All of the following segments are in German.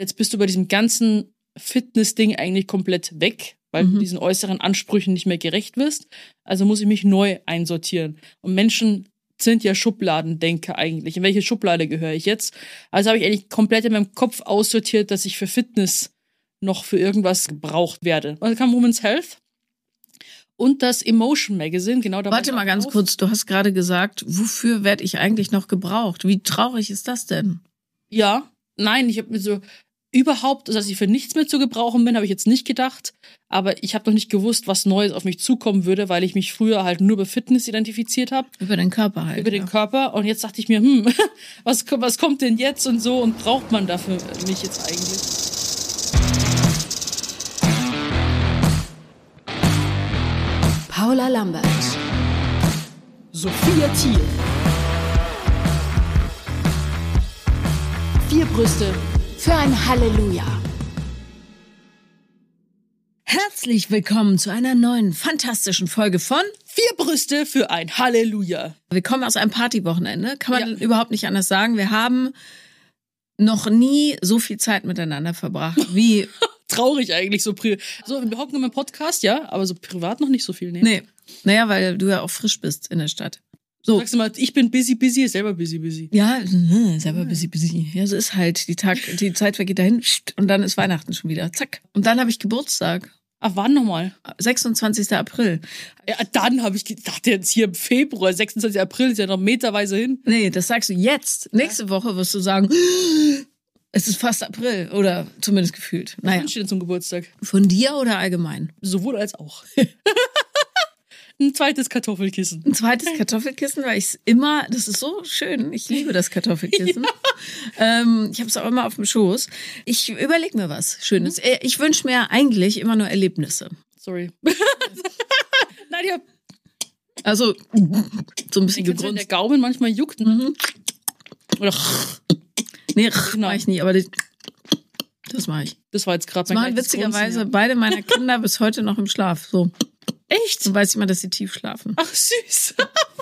Jetzt bist du bei diesem ganzen Fitness-Ding eigentlich komplett weg, weil Mhm. du diesen äußeren Ansprüchen nicht mehr gerecht wirst. Also muss ich mich neu einsortieren. Und Menschen sind ja Schubladendenker eigentlich. In welche Schublade gehöre ich jetzt? Also habe ich eigentlich komplett in meinem Kopf aussortiert, dass ich für Fitness noch für irgendwas gebraucht werde. Und dann kam Women's Health und das Emotion Magazine, genau da war Warte mal ganz drauf. kurz, du hast gerade gesagt, wofür werde ich eigentlich noch gebraucht? Wie traurig ist das denn? Ja, nein, ich habe mir so überhaupt, dass ich für nichts mehr zu gebrauchen bin, habe ich jetzt nicht gedacht. Aber ich habe noch nicht gewusst, was Neues auf mich zukommen würde, weil ich mich früher halt nur über Fitness identifiziert habe, Über den Körper halt. über den ja. Körper. Und jetzt dachte ich mir, hm, was, was kommt denn jetzt und so und braucht man dafür mich jetzt eigentlich? Paula Lambert. Sophia Thiel. Vier Brüste für ein Halleluja. Herzlich willkommen zu einer neuen fantastischen Folge von Vier Brüste für ein Halleluja. Wir kommen aus einem Partywochenende, kann man Ja. überhaupt nicht anders sagen. Wir haben noch nie so viel Zeit miteinander verbracht wie Traurig eigentlich so. pri- So, wir hocken im Podcast, ja, aber so privat noch nicht so viel. Nee. nee, naja, weil du ja auch frisch bist in der Stadt. So, Sagst du mal, ich bin busy, busy, ist selber busy, busy. ja, äh, selber busy, busy. Ja, so ist halt die Tag, die Zeit vergeht dahin und dann ist Weihnachten schon wieder. Zack. Und dann habe ich Geburtstag, Ach, wann nochmal? 26. April. Ja, dann habe ich gedacht, jetzt hier im Februar, 26. April, ist ja noch meterweise hin. Nee, das sagst du jetzt. Nächste Woche wirst du sagen, es ist fast April oder zumindest gefühlt. Naja, Wann steht denn zum Geburtstag? von dir oder allgemein? Sowohl als auch. Ein zweites Kartoffelkissen. Ein zweites Kartoffelkissen, weil ich es immer, das ist so schön, ich liebe das Kartoffelkissen. ähm, ich habe es auch immer auf dem Schoß. Ich überlege mir was Schönes. Äh, Ich wünsche mir eigentlich immer nur Erlebnisse. Sorry. Nadja, Also so ein bisschen kennst du, wenn der gegrunzt. Gaumen manchmal juckt? Mhm. Oder Nee, Genau. mach ich nie, aber das, das mache ich. das war jetzt gerade mein machen witzigerweise Grunzen, beide meiner Kinder bis heute noch im Schlaf. So, ja. Echt? so weiß ich mal, dass sie tief schlafen. Ach, süß.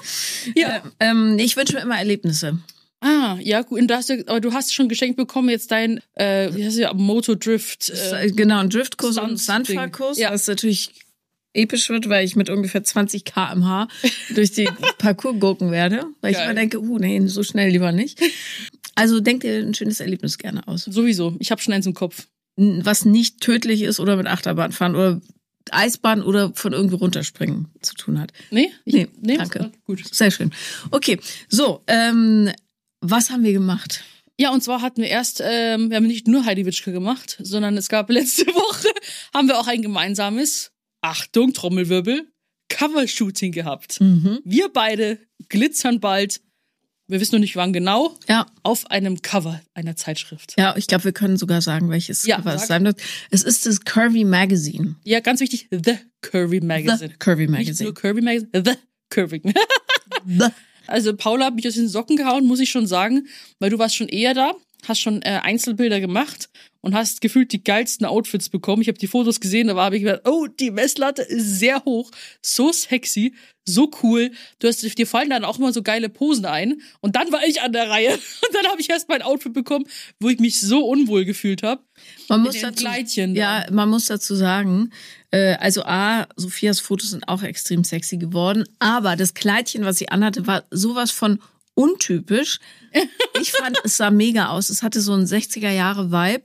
ja. Ähm, ich wünsche mir immer Erlebnisse. Ah, ja, gut. Und du hast, aber du hast schon geschenkt bekommen jetzt dein, äh, wie heißt ja, Moto Drift. Äh, genau, ein Driftkurs und. Stuntfahrkurs, Ja. was natürlich episch wird, weil ich mit ungefähr 20 km/h durch die Parcours gucken werde, weil ich Geil. immer denke, uh, nee, so schnell lieber nicht. Also denk dir ein schönes Erlebnis gerne aus. sowieso. Ich habe schon eins im Kopf. Was nicht tödlich ist oder mit Achterbahn fahren oder Eisbahn oder von irgendwo runterspringen zu tun hat. Nee? Ich, Nee, danke. ah, Gut. Sehr schön. Okay, so, ähm, was haben wir gemacht? Ja, und zwar hatten wir erst, ähm, wir haben nicht nur Heidi Witschke gemacht, sondern es gab letzte Woche, haben wir auch ein gemeinsames, Achtung, Trommelwirbel, Covershooting gehabt. Mhm. Wir beide glitzern bald, wir wissen noch nicht wann genau, Ja, auf einem Cover einer Zeitschrift. ja, ich glaube, wir können sogar sagen, welches Ja, Cover es sein wird. Es ist das Curvy Magazine. Ja, ganz wichtig, The Curvy Magazine. The Curvy Nicht Magazine. nur Curvy Magazine, The Curvy. The. Also Paula hat mich aus den Socken gehauen, muss ich schon sagen, weil du warst schon eher da, hast schon äh, Einzelbilder gemacht und hast gefühlt die geilsten Outfits bekommen. Ich habe die Fotos gesehen, da habe ich gedacht, oh, die Messlatte ist sehr hoch, so sexy, so cool. Du hast dir fallen dann auch immer so geile Posen ein und dann war ich an der Reihe und dann habe ich erst mein Outfit bekommen, wo ich mich so unwohl gefühlt habe. Man muss dazu, Kleidchen ja, man muss dazu sagen, äh, also A, Sophias Fotos sind auch extrem sexy geworden, aber das Kleidchen, was sie anhatte, war sowas von untypisch. Ich fand, es sah mega aus. Es hatte so einen 60er Jahre Vibe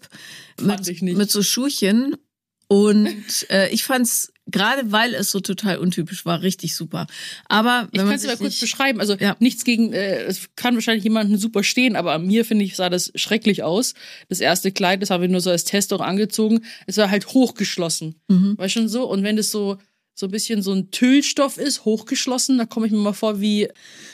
Fand mit, ich nicht. mit so Schuhchen und äh, ich fand's gerade weil es so total untypisch war, richtig super. Aber Ich wenn kann man es mal kurz beschreiben. Also Ja. nichts gegen, äh, es kann wahrscheinlich jemanden super stehen, aber an mir finde ich, sah das schrecklich aus. Das erste Kleid, das haben wir nur so als Test auch angezogen. Es war halt hochgeschlossen. Mhm. War schon so. Und wenn das so, so ein bisschen so ein Tüllstoff ist, hochgeschlossen, da komme ich mir mal vor wie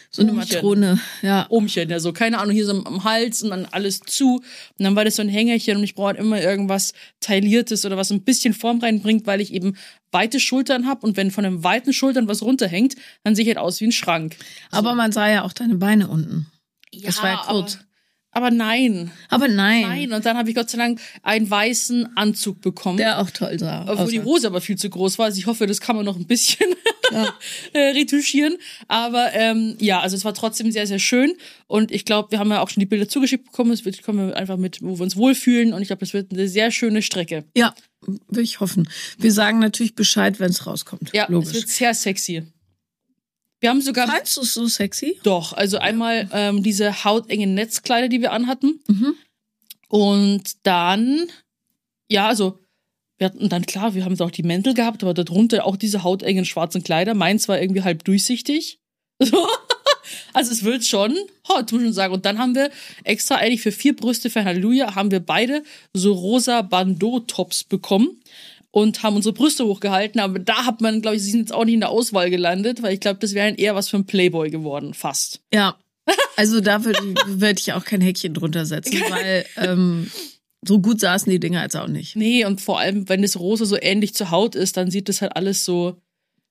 so eine Umchen. Matrone, ja, Umchen, ja so, keine Ahnung, hier so am Hals und dann alles zu. Und dann war das so ein Hängerchen und ich brauche halt immer irgendwas Tailliertes oder was ein bisschen Form reinbringt, weil ich eben weite Schultern habe und wenn von den weiten Schultern was runterhängt, dann sehe ich halt aus wie ein Schrank. aber man sah ja auch deine Beine unten. Ja, Das war ja kurz. Aber, nein. Aber nein. Nein. Und dann habe ich Gott sei Dank einen weißen Anzug bekommen. Der auch toll sah. Obwohl die aussah. Hose aber viel zu groß war. Also ich hoffe, das kann man noch ein bisschen äh, retuschieren. Aber ähm, ja, also es war trotzdem sehr, sehr schön. Und ich glaube, wir haben ja auch schon die Bilder zugeschickt bekommen. Es wird, kommen wir einfach mit, wo wir uns wohlfühlen. Und ich glaube, das wird eine sehr schöne Strecke. Ja, will ich hoffen. Wir sagen natürlich Bescheid, wenn es rauskommt. Ja, es logisch. wird sehr sexy. Wir haben sogar Fandst du es so sexy? Doch, also einmal ähm, diese hautengen Netzkleider, die wir anhatten. Mhm. Und dann, ja, also, wir hatten dann, klar, wir haben da auch die Mäntel gehabt, aber darunter auch diese hautengen schwarzen Kleider. Meins war irgendwie halb durchsichtig. So. Also es wird schon hot, muss schon sagen. Und dann haben wir extra eigentlich für vier Brüste für Halleluja, haben wir beide so rosa Bandeau-Tops bekommen und haben unsere Brüste hochgehalten. Aber da hat man, glaube ich, sie sind jetzt auch nicht in der Auswahl gelandet, weil ich glaube, das wäre eher was für ein Playboy geworden, fast. Ja. Also da würde würd ich auch kein Häkchen drunter setzen, weil ähm, so gut saßen die Dinger jetzt auch nicht. Nee, und vor allem, wenn das Rosa so ähnlich zur Haut ist, dann sieht das halt alles so.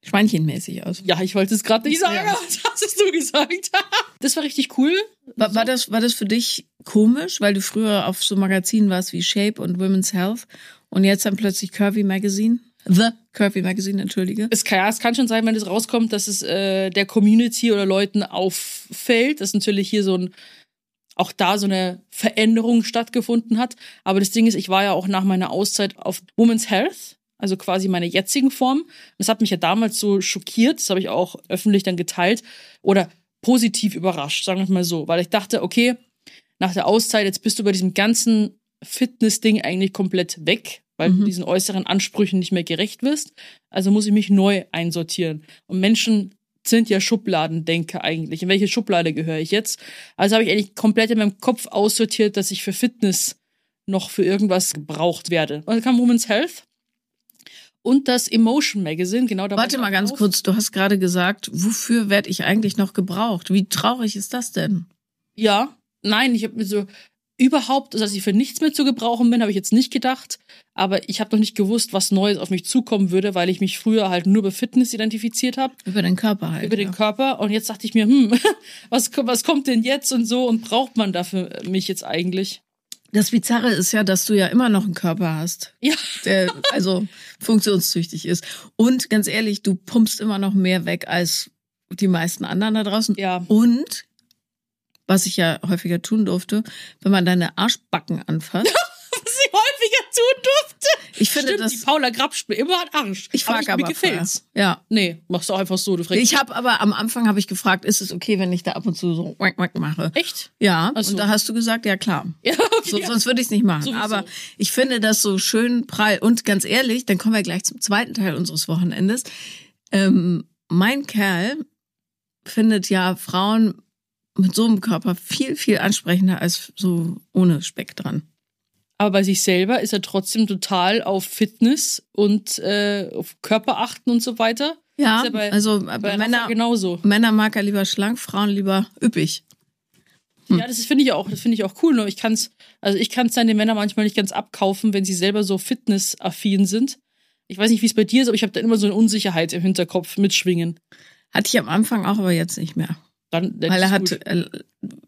Schweinchenmäßig aus. Ja, ich wollte es gerade nicht sagen, aber das hast du gesagt. Das war richtig cool. War, war, das, war das für dich komisch, weil du früher auf so Magazinen warst wie Shape und Women's Health und jetzt dann plötzlich Curvy Magazine? The Curvy Magazine, entschuldige. Es kann, ja, es kann schon sein, wenn es rauskommt, dass es äh, der Community oder Leuten auffällt, dass natürlich hier so ein auch da so eine Veränderung stattgefunden hat. Aber das Ding ist, ich war ja auch nach meiner Auszeit auf Women's Health, also quasi meine jetzigen Form. Das hat mich ja damals so schockiert, das habe ich auch öffentlich dann geteilt oder positiv überrascht, sagen wir mal so, weil ich dachte, okay, nach der Auszeit, jetzt bist du bei diesem ganzen Fitness-Ding eigentlich komplett weg, weil du diesen äußeren Ansprüchen nicht mehr gerecht wirst. Also muss ich mich neu einsortieren. Und Menschen sind ja Schubladendenker eigentlich. In welche Schublade gehöre ich jetzt? Also habe ich eigentlich komplett in meinem Kopf aussortiert, dass ich für Fitness noch für irgendwas gebraucht werde. Und dann kam Women's Health und das Emotion Magazine, genau da Warte war mal ganz drauf. kurz, du hast gerade gesagt, wofür werde ich eigentlich noch gebraucht? Wie traurig ist das denn? Ja, nein, ich habe mir so überhaupt, dass ich für nichts mehr zu gebrauchen bin, habe ich jetzt nicht gedacht. Aber ich habe noch nicht gewusst, was Neues auf mich zukommen würde, weil ich mich früher halt nur bei Fitness identifiziert habe, Über den Körper halt. über den ja. Körper. Und jetzt dachte ich mir, hm, was, was kommt denn jetzt und so und braucht man dafür mich jetzt eigentlich? Das Bizarre ist ja, dass du ja immer noch einen Körper hast, Ja, der also funktionstüchtig ist. Und ganz ehrlich, du pumpst immer noch mehr weg als die meisten anderen da draußen. ja. Und, was ich ja häufiger tun durfte, wenn man deine Arschbacken anfasst. Was ich häufiger tun durfte. Ich finde Stimmt, die das. Paula grapscht mir immer an Arsch. Ich frage aber, mir gefällt's. Ja. Nee, machst du einfach so, du fragst. Ich habe aber am Anfang habe ich gefragt, ist es okay, wenn ich da ab und zu so wack wack mache? Echt? Ja, so. und da hast du gesagt, ja klar. Ja, okay. So, sonst würde ich es nicht machen. Sowieso. Aber ich finde das so schön prall. Und ganz ehrlich, dann kommen wir gleich zum zweiten Teil unseres Wochenendes. Ähm, mein Kerl findet ja Frauen mit so einem Körper viel, viel ansprechender als so ohne Speck dran. Aber bei sich selber ist er trotzdem total auf Fitness und äh, auf Körper achten und so weiter. Ja, ja bei- also Bei Männer, genauso. Männer mag er lieber schlank, Frauen lieber üppig. Hm. Ja, das finde ich auch, das finde ich auch cool. Nur ich kann's, also ich kann es dann den Männern manchmal nicht ganz abkaufen, wenn sie selber so fitnessaffin sind. Ich weiß nicht, wie es bei dir ist, aber ich habe da immer so eine Unsicherheit im Hinterkopf mitschwingen. Hatte ich am Anfang auch, aber jetzt nicht mehr. Dann, Weil er hat äh,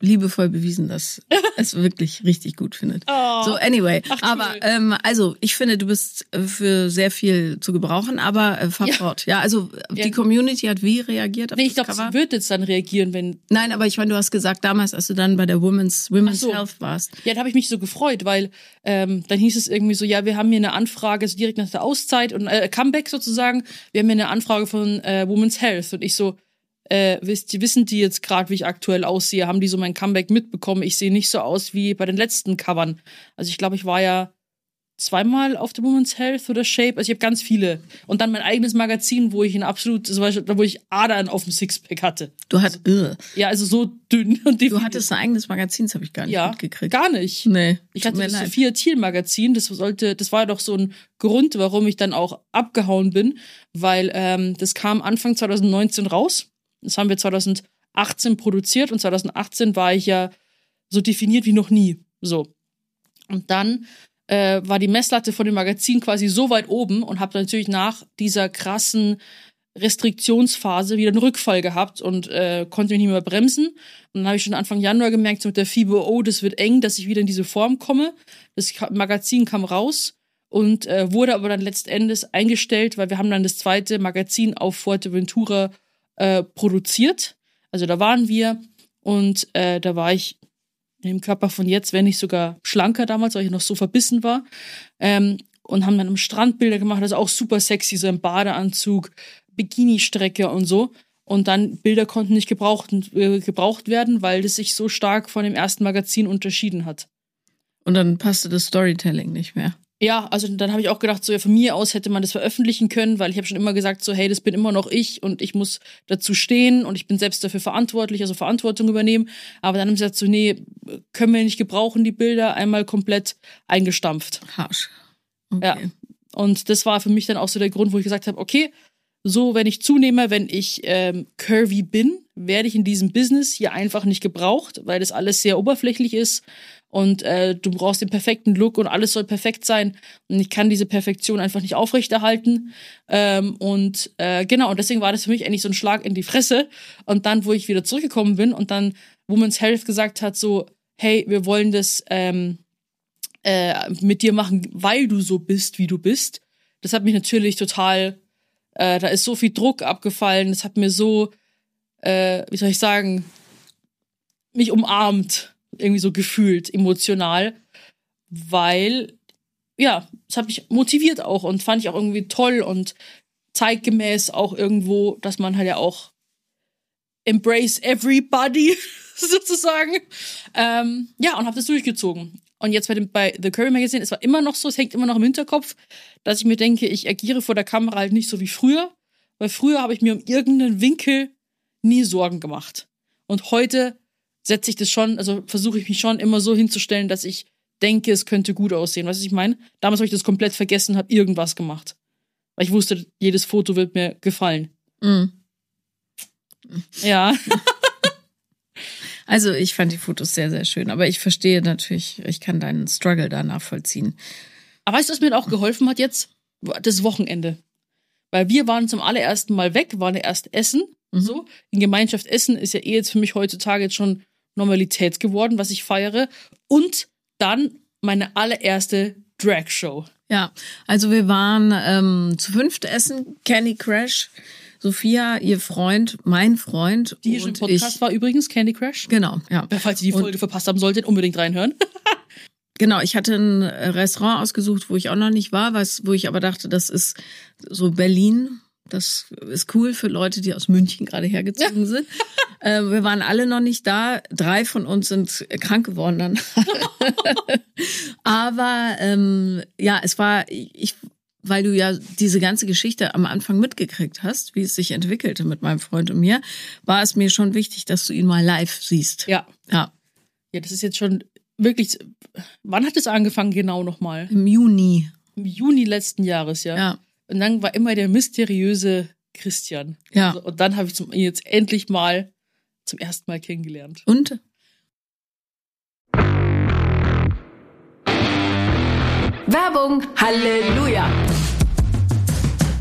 liebevoll bewiesen, dass er es wirklich richtig gut findet. Oh. So, anyway. Ach, cool. aber ähm, also, ich finde, du bist äh, für sehr viel zu gebrauchen, aber äh, fahr Ja. fort. Ja, also Ja. die Community hat wie reagiert auf Nee, ich glaube, sie wird jetzt dann reagieren, wenn. Nein, aber ich meine, du hast gesagt, damals, als du dann bei der Women's, Women's so. Health warst. Ja, da habe ich mich so gefreut, weil ähm, dann hieß es irgendwie so, ja, wir haben hier eine Anfrage, so direkt nach der Auszeit und äh, Comeback sozusagen, wir haben hier eine Anfrage von äh, Women's Health und ich so, äh, wissen die jetzt gerade, wie ich aktuell aussehe? Haben die so mein Comeback mitbekommen? Ich sehe nicht so aus wie bei den letzten Covern. Also ich glaube, ich war ja zweimal auf der Women's Health oder Shape. Also ich habe ganz viele. Und dann mein eigenes Magazin, wo ich ein absolut, wo ich Adern auf dem Sixpack hatte. Du, hat, äh, Ja, also so dünn und du definiert. hattest ein eigenes Magazin, das habe ich gar nicht ja, mitgekriegt. gar nicht. nee, Ich hatte das. Sophia Thiel Magazin, das sollte, das war doch so ein Grund, warum ich dann auch abgehauen bin, weil ähm, das kam Anfang 2019 raus. Das haben wir 2018 produziert und 2018 war ich ja so definiert wie noch nie. So. Und dann äh, war die Messlatte von dem Magazin quasi so weit oben und habe natürlich nach dieser krassen Restriktionsphase wieder einen Rückfall gehabt und äh, konnte mich nicht mehr bremsen. Und dann habe ich schon Anfang Januar gemerkt, so mit der Fibo, oh, das wird eng, dass ich wieder in diese Form komme. Das Magazin kam raus und äh, wurde aber dann letztendlich eingestellt, weil wir haben dann das zweite Magazin auf Fuerteventura äh, produziert. Also da waren wir und äh, da war ich im Körper von jetzt, wenn nicht sogar schlanker damals, weil ich noch so verbissen war. Ähm, und haben dann am Strand Bilder gemacht, das ist auch super sexy, so im Badeanzug, Bikini-Strecke und so. Und dann Bilder konnten nicht gebraucht, äh, gebraucht werden, weil das sich so stark von dem ersten Magazin unterschieden hat. Und dann passte das Storytelling nicht mehr. Ja, also dann habe ich auch gedacht, so ja, von mir aus hätte man das veröffentlichen können, weil ich habe schon immer gesagt, so hey, das bin immer noch ich und ich muss dazu stehen und ich bin selbst dafür verantwortlich, also Verantwortung übernehmen. Aber dann haben sie gesagt, so nee, können wir nicht gebrauchen, die Bilder einmal komplett eingestampft. Harsch. Okay. Ja. Und das war für mich dann auch so der Grund, wo ich gesagt habe, okay, so wenn ich zunehme, wenn ich ähm, curvy bin, werde ich in diesem Business hier einfach nicht gebraucht, weil das alles sehr oberflächlich ist. Und äh, du brauchst den perfekten Look und alles soll perfekt sein. Und ich kann diese Perfektion einfach nicht aufrechterhalten. Ähm, und äh, genau und deswegen war das für mich eigentlich so ein Schlag in die Fresse. Und dann wo ich wieder zurückgekommen bin und dann Women's Health gesagt hat so hey wir wollen das ähm, äh, mit dir machen, weil du so bist, wie du bist. Das hat mich natürlich total, äh, da ist so viel Druck abgefallen, das hat mir so, äh, wie soll ich sagen, mich umarmt, irgendwie so gefühlt, emotional, weil, ja, es hat mich motiviert auch und fand ich auch irgendwie toll und zeitgemäß auch irgendwo, dass man halt ja auch embrace everybody sozusagen. Ähm, ja, und habe das durchgezogen. Und jetzt bei, dem, bei The Curry Magazine, es war immer noch so, es hängt immer noch im Hinterkopf, dass ich mir denke, ich agiere vor der Kamera halt nicht so wie früher. Weil früher habe ich mir um irgendeinen Winkel nie Sorgen gemacht. Und heute setze ich das schon, also versuche ich mich schon immer so hinzustellen, dass ich denke, es könnte gut aussehen. Weißt du, was ich meine? Damals habe ich das komplett vergessen, habe irgendwas gemacht. Weil ich wusste, jedes Foto wird mir gefallen. Mhm. Ja. Also ich fand die Fotos sehr, sehr schön. Aber ich verstehe natürlich, ich kann deinen Struggle da nachvollziehen. Aber weißt du, was mir auch geholfen hat jetzt? Das Wochenende. Weil wir waren zum allerersten Mal weg, waren erst essen. So. In Gemeinschaft essen ist ja eh jetzt für mich heutzutage jetzt schon Normalität geworden, was ich feiere. Und dann meine allererste Drag-Show. Ja, also wir waren ähm, zu fünft essen, Candy Crash, Sophia, ihr Freund, mein Freund Die hier und Podcast ich. war übrigens Candy Crash. Genau, ja. Falls ihr die Folge verpasst haben solltet, unbedingt reinhören. Genau, ich hatte ein Restaurant ausgesucht, wo ich auch noch nicht war, was, wo ich aber dachte, das ist so Berlin. Das ist cool für Leute, die aus München gerade hergezogen sind. äh, wir waren alle noch nicht da. Drei von uns sind krank geworden dann. aber ähm, ja, es war, ich, weil du ja diese ganze Geschichte am Anfang mitgekriegt hast, wie es sich entwickelte mit meinem Freund und mir, war es mir schon wichtig, dass du ihn mal live siehst. Ja. Ja, Ja, das ist jetzt schon wirklich. Wann hat es angefangen genau nochmal? im Juni. Im Juni letzten Jahres, ja. Ja, Und dann war immer der mysteriöse Christian. ja. Also, und dann habe ich zum, ihn jetzt endlich mal zum ersten Mal kennengelernt. Und Werbung. Halleluja.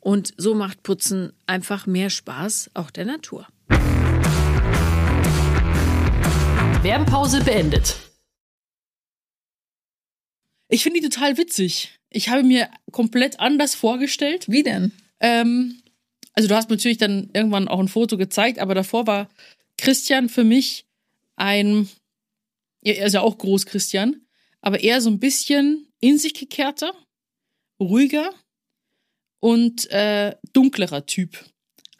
und so macht Putzen einfach mehr Spaß, auch der Natur. Werbepause beendet. Ich finde die total witzig. Ich habe mir komplett anders vorgestellt. Wie denn? Ähm, also du hast mir natürlich dann irgendwann auch ein Foto gezeigt, aber davor war Christian für mich ein, ja, er ist ja auch groß Christian, aber eher so ein bisschen in sich gekehrter, ruhiger und äh, dunklerer Typ.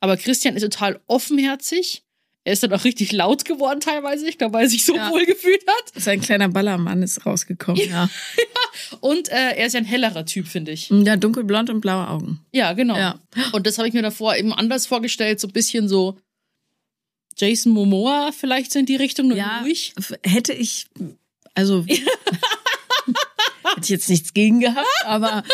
Aber Christian ist total offenherzig. Er ist dann auch richtig laut geworden teilweise, ich glaube, weil er sich so Ja. wohl gefühlt hat. Sein kleiner Ballermann ist rausgekommen, ja. Und äh, er ist ja ein hellerer Typ, finde ich. Ja, dunkelblond und blaue Augen. Ja, genau. Ja. Und das habe ich mir davor eben anders vorgestellt, so ein bisschen so Jason Momoa vielleicht so in die Richtung, nur Ja, ruhig. hätte ich, also hätte ich jetzt nichts gegen gehabt, aber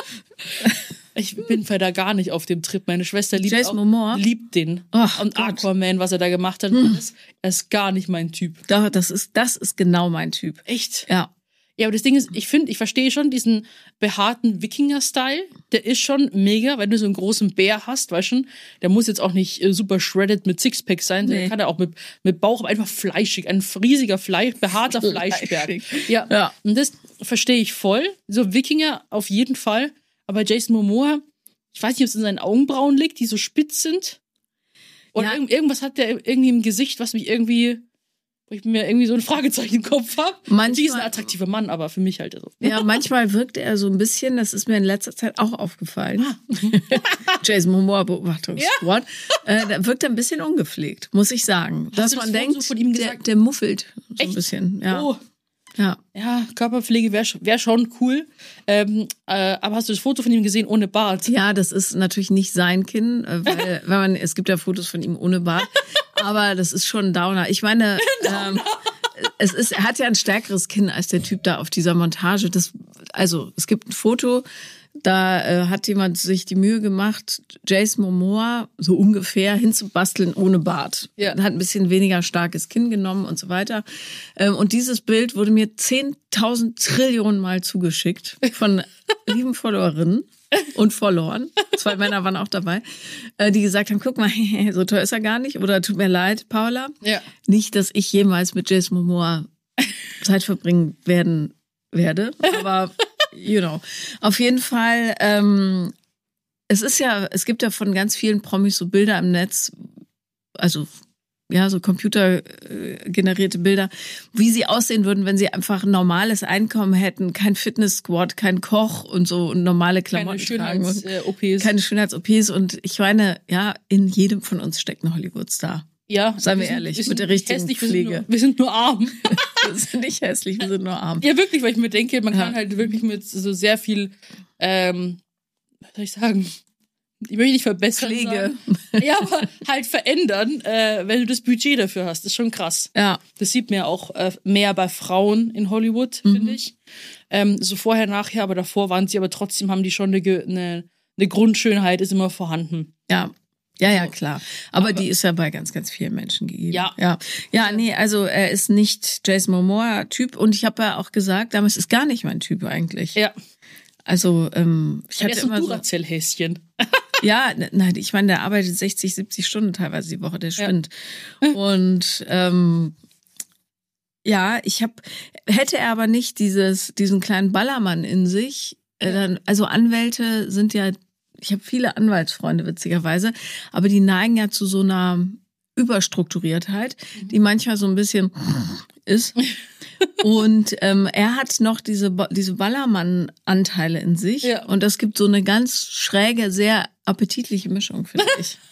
Ich bin da gar nicht auf dem Trip. Meine Schwester liebt, Jason auch, liebt den. Ach und Gott. Hm. Aquaman, was er da gemacht hat, alles, er ist gar nicht mein Typ. doch, das ist, das ist genau mein Typ. Echt? Ja. Ja, aber das Ding ist, ich finde, ich verstehe schon diesen behaarten Wikinger-Style. Der ist schon mega, wenn du so einen großen Bär hast, weißt du schon. Der muss jetzt auch nicht äh, super shredded mit Sixpack sein. Der Nee. kann ja auch mit, mit Bauch einfach fleischig. Ein riesiger Fleisch, behaarter Fleischberg. Ja. Ja. Und das verstehe ich voll. So Wikinger auf jeden Fall. Aber Jason Momoa, ich weiß nicht, ob es in seinen Augenbrauen liegt, die so spitz sind. Oder Ja. irgend, irgendwas hat der irgendwie im Gesicht, was mich irgendwie, wo ich mir irgendwie so ein Fragezeichen im Kopf habe. Manchmal- Die ist ein attraktiver Mann, aber für mich halt so. Ja, manchmal wirkt er so ein bisschen, das ist mir in letzter Zeit auch aufgefallen. Jason Momoa Beobachtungssquad. Äh, da wirkt er ein bisschen ungepflegt, muss ich sagen. Dass du das man denkt, so von ihm der, gesagt? der muffelt so ein Echt? bisschen. Ja. Oh, ja. ja, Körperpflege wäre wär schon cool. Ähm, äh, aber hast du das Foto von ihm gesehen ohne Bart? Ja, das ist natürlich nicht sein Kinn, äh, weil, weil man, es gibt ja Fotos von ihm ohne Bart, aber das ist schon ein Downer. Ich meine, ähm, es ist, er hat ja ein stärkeres Kinn als der Typ da auf dieser Montage. Das, also es gibt ein Foto, da äh, hat jemand sich die Mühe gemacht, Jason Momoa so ungefähr hinzubasteln ohne Bart. Ja. Hat ein bisschen weniger starkes Kinn genommen und so weiter. Ähm, und dieses Bild wurde mir 10.000 Trillionen Mal zugeschickt von lieben Followerinnen und Followern. Zwei Männer waren auch dabei, äh, die gesagt haben, guck mal, so teuer ist er gar nicht. Oder tut mir leid, Paula. Ja. Nicht, dass ich jemals mit Jason Momoa Zeit verbringen werden werde, aber you know. Auf jeden Fall, ähm, es ist ja, es gibt ja von ganz vielen Promis so Bilder im Netz, also ja, so computergenerierte Bilder, wie sie aussehen würden, wenn sie einfach ein normales Einkommen hätten, kein Fitness-Squad, kein Koch und so und normale Keine Klamotten tragen. und Schönheits-OPs. keine Schönheits-OPs und ich meine, ja, in jedem von uns steckt ein Hollywood-Star. Ja, Seien wir sind- ehrlich, sind mit der richtigen hässlich, wir Pflege. Sind nur, wir sind nur arm. Wir sind nicht hässlich, wir sind nur arm. ja, wirklich, weil ich mir denke, man kann Ja. halt wirklich mit so sehr viel, ähm, was soll ich sagen? Ich möchte nicht verbessern. Pflege. Sagen. Ja, aber halt verändern, äh, wenn du das Budget dafür hast. Das ist schon krass. Ja, Das sieht man ja auch äh, mehr bei Frauen in Hollywood, Mhm. finde ich. Ähm, so vorher, nachher, aber davor waren sie aber trotzdem, haben die schon eine, eine, eine Grundschönheit, ist immer vorhanden. ja. Ja, ja, klar. Aber, die ist ja bei ganz, ganz vielen Menschen gegeben. Ja. Ja, ja nee, also er ist nicht Jason Momoa-Typ und ich habe ja auch gesagt, damals ist gar nicht mein Typ eigentlich. Ja. Also, ähm, ich hatte immer so, Duracell-Häschen. Ja, ne- nein, ich meine, der arbeitet 60, 70 Stunden teilweise die Woche, der Ja. spinnt. Und ähm, ja, ich habe, hätte er aber nicht dieses, diesen kleinen Ballermann in sich, äh, dann, also Anwälte sind ja, ich habe viele Anwaltsfreunde witzigerweise, aber die neigen ja zu so einer Überstrukturiertheit, die manchmal so ein bisschen ist. Und ähm, er hat noch diese, diese Ballermann-Anteile in sich. Ja. Und das gibt so eine ganz schräge, sehr appetitliche Mischung, finde ich.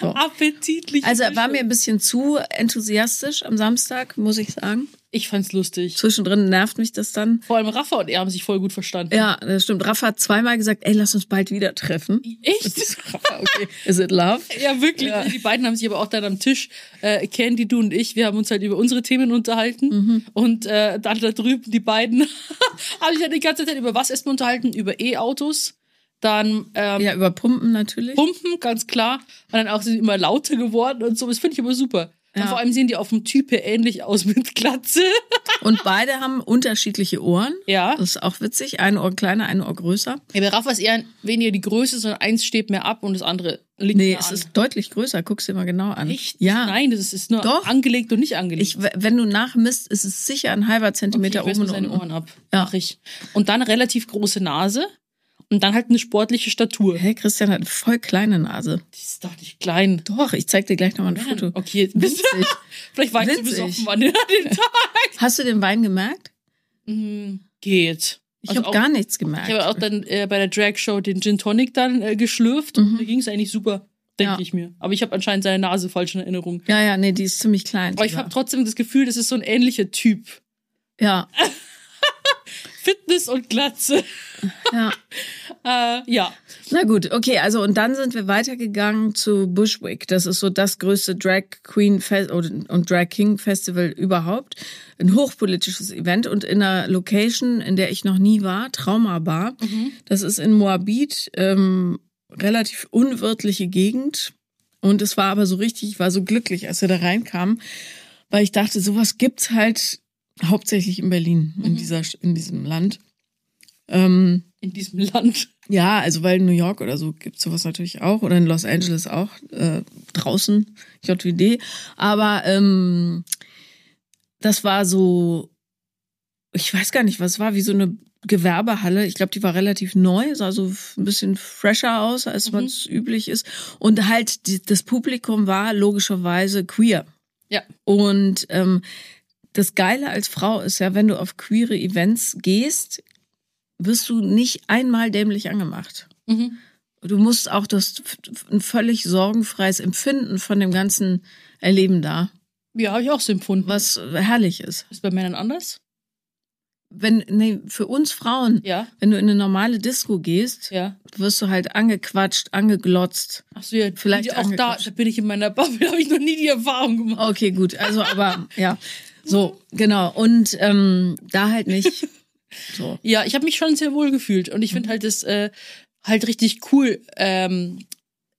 So. Appetitlich. Also er war mir ein bisschen zu enthusiastisch am Samstag, muss ich sagen. Ich fand's lustig. Zwischendrin nervt mich das dann. Vor allem Rafa und er haben sich voll gut verstanden. Ja, das stimmt. Rafa hat zweimal gesagt, ey, lass uns bald wieder treffen. Echt? Rafa, okay. Is it love? Ja, wirklich. Die beiden haben sich aber auch dann am Tisch, äh, Candy, du und ich, wir haben uns halt über unsere Themen unterhalten. Mhm. Und äh, dann da drüben, die beiden, haben sich ja die ganze Zeit über was erstmal unterhalten? Über E-Autos. Dann ähm, Ja, über Pumpen natürlich. Pumpen, ganz klar. Und dann auch sind immer lauter geworden und so. Das finde ich aber super. Ja. vor allem sehen die auf dem Typ her ähnlich aus mit Glatze. Und beide haben unterschiedliche Ohren. Ja. Das ist auch witzig. Ein Ohr kleiner, ein Ohr größer. Ja, bei Rafa ist eher weniger die Größe, sondern eins steht mehr ab und das andere liegt Nee, es an. ist deutlich größer. Guck's dir mal genau an. Echt? Ja. Nein, das ist nur Doch. angelegt und nicht angelegt. Ich, wenn du nachmisst, ist es sicher ein halber Zentimeter okay, ich oben und seine. Ohren ab. Ja. Mach ich. Und dann relativ große Nase und dann halt eine sportliche Statur. Hey, Christian hat eine voll kleine Nase. Die ist doch nicht klein. Doch, ich zeig dir gleich nochmal ein Foto. Okay, Winzig. vielleicht war ich zu besoffen an den Tag. Hast du den Wein gemerkt? Hm, Geht. Ich Also habe gar nichts gemerkt. Ich habe auch dann äh, bei der Drag Show den Gin Tonic dann äh, geschlürft. Mhm. Da ging es eigentlich super, denke Ja. ich mir. Aber ich habe anscheinend seine Nase falsch in Erinnerung. ja, ja, nee, die ist ziemlich klein. Aber ich habe trotzdem das Gefühl, das ist so ein ähnlicher Typ. ja, Fitness und Glatze. ja. Äh, ja. Na gut, okay, also und dann sind wir weitergegangen zu Bushwick. Das ist so das größte Drag Queen Fest und Drag King Festival überhaupt. Ein hochpolitisches Event und in einer Location, in der ich noch nie war, Trauma Bar. Das ist in Moabit, ähm, relativ unwirtliche Gegend. Und es war aber so richtig, ich war so glücklich, als wir da reinkamen, weil ich dachte, sowas gibt's halt hauptsächlich in Berlin, in dieser, in diesem Land. Ähm, In diesem Land. ja, also weil in New York oder so gibt's sowas natürlich auch oder in Los Angeles auch äh, draußen JWD. Aber ähm, das war so, ich weiß gar nicht, was war wie so eine Gewerbehalle. Ich glaube, die war relativ neu, sah so ein bisschen fresher aus, als Mhm. es üblich ist. Und halt die, das Publikum war logischerweise queer. Ja. Und ähm, das Geile als Frau ist ja, wenn du auf queere Events gehst, wirst du nicht einmal dämlich angemacht. Mhm. Du musst auch das ein völlig sorgenfreies Empfinden von dem ganzen Erleben da, Ja, habe ich auch so empfunden. was herrlich ist. Ist bei Männern anders? Wenn, nee, für uns Frauen, Ja. wenn du in eine normale Disco gehst, Ja. wirst du halt angequatscht, angeglotzt. Ach so, ja. Vielleicht auch da, da bin ich in meiner Bubble, habe ich noch nie die Erfahrung gemacht. Okay, gut. Also, aber ja, so genau. Und ähm, da halt nicht. So. Ja, ich habe mich schon sehr wohl gefühlt und ich Mhm. finde halt das äh, halt richtig cool, ähm,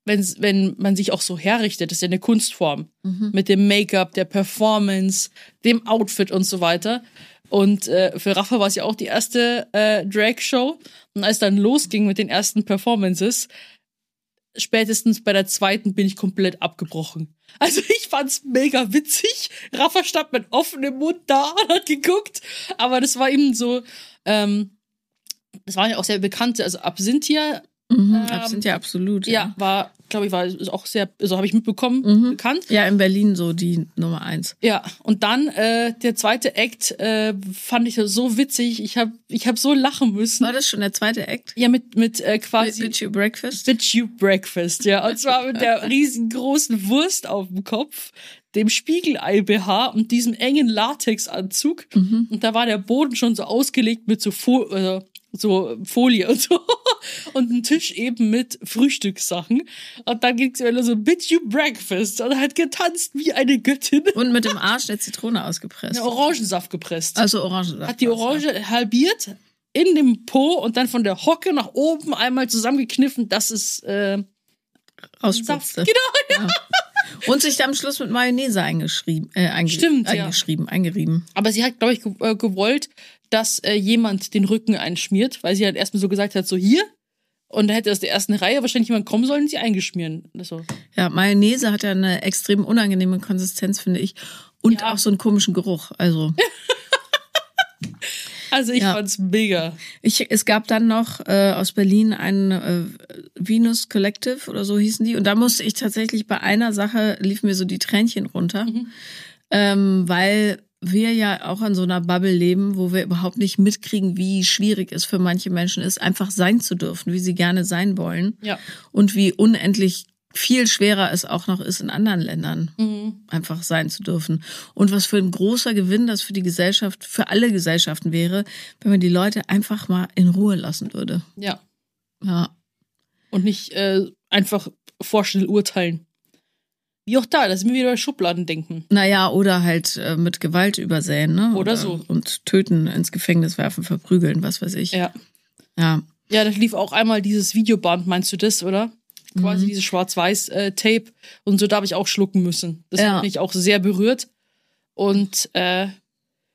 wenn wenn man sich auch so herrichtet. Das ist ja eine Kunstform Mhm. mit dem Make-up, der Performance, dem Outfit und so weiter. Und äh, für Rafa war es ja auch die erste äh, Drag-Show. Und als dann losging mit den ersten Performances, spätestens bei der zweiten bin ich komplett abgebrochen. Also ich fand's mega witzig. Rafa stand mit offenem Mund da und hat geguckt. Aber das war eben so, ähm, das waren ja auch sehr bekannte, also Absinthia, Mhm, Ähm, ja absolut. ja, war, glaube ich, war ist auch sehr, also habe ich mitbekommen, Mhm. bekannt. Ja, in Berlin so die Nummer eins. Ja, und dann äh, der zweite Act äh, fand ich so witzig. Ich habe ich hab so lachen müssen. War das schon der zweite Act? Ja, mit, mit äh, quasi Bitch You Breakfast? Bitch You Breakfast, ja. Und zwar mit der riesengroßen Wurst auf dem Kopf, dem Spiegelei-BH und diesem engen Latexanzug. Mhm. Und da war der Boden schon so ausgelegt mit so, Fo äh, so Folie und so. Und ein Tisch eben mit Frühstückssachen. Und dann ging's immer so Bitch You Breakfast. Und hat getanzt wie eine Göttin. Und mit dem Arsch der Zitrone ausgepresst. Ja, Orangensaft gepresst. Also Orangensaft. hat die Orange halbiert in dem Po und dann von der Hocke nach oben einmal zusammengekniffen. Das ist äh, Saft. Genau. Ja. Und sich am Schluss mit Mayonnaise eingeschrieben, äh, einge Stimmt, ja. eingeschrieben, eingerieben. Aber sie hat, glaube ich, äh, gewollt, dass äh, jemand den Rücken einschmiert, weil sie halt erstmal so gesagt hat, so hier. Und da hätte aus der ersten Reihe wahrscheinlich jemand kommen sollen, sie eingeschmieren. So. Ja, Mayonnaise hat ja eine extrem unangenehme Konsistenz, finde ich. Und Ja. auch so einen komischen Geruch. Also, Also ich Ja. fand's mega. ich, es gab dann noch äh, aus Berlin ein äh, Venus Collective oder so hießen die. Und da musste ich tatsächlich bei einer Sache, lief mir so die Tränchen runter. Mhm. Ähm, weil wir ja auch in so einer Bubble leben, wo wir überhaupt nicht mitkriegen, wie schwierig es für manche Menschen ist, einfach sein zu dürfen, wie sie gerne sein wollen. Ja. Und wie unendlich viel schwerer es auch noch ist, in anderen Ländern Mhm. einfach sein zu dürfen. Und was für ein großer Gewinn das für die Gesellschaft, für alle Gesellschaften wäre, wenn man die Leute einfach mal in Ruhe lassen würde. Ja. Ja. Und nicht äh, einfach vorschnell urteilen. Wie auch da, da sind wir wieder bei Schubladen denken. Naja, oder halt äh, mit Gewalt übersäen, ne? Oder so. Und töten, ins Gefängnis werfen, verprügeln, was weiß ich. Ja. Ja. Ja, da lief auch einmal dieses Videoband, meinst du das, oder? Quasi Mhm. dieses Schwarz-Weiß-Tape. Und so da habe ich auch schlucken müssen. Das Ja. hat mich auch sehr berührt. Und äh,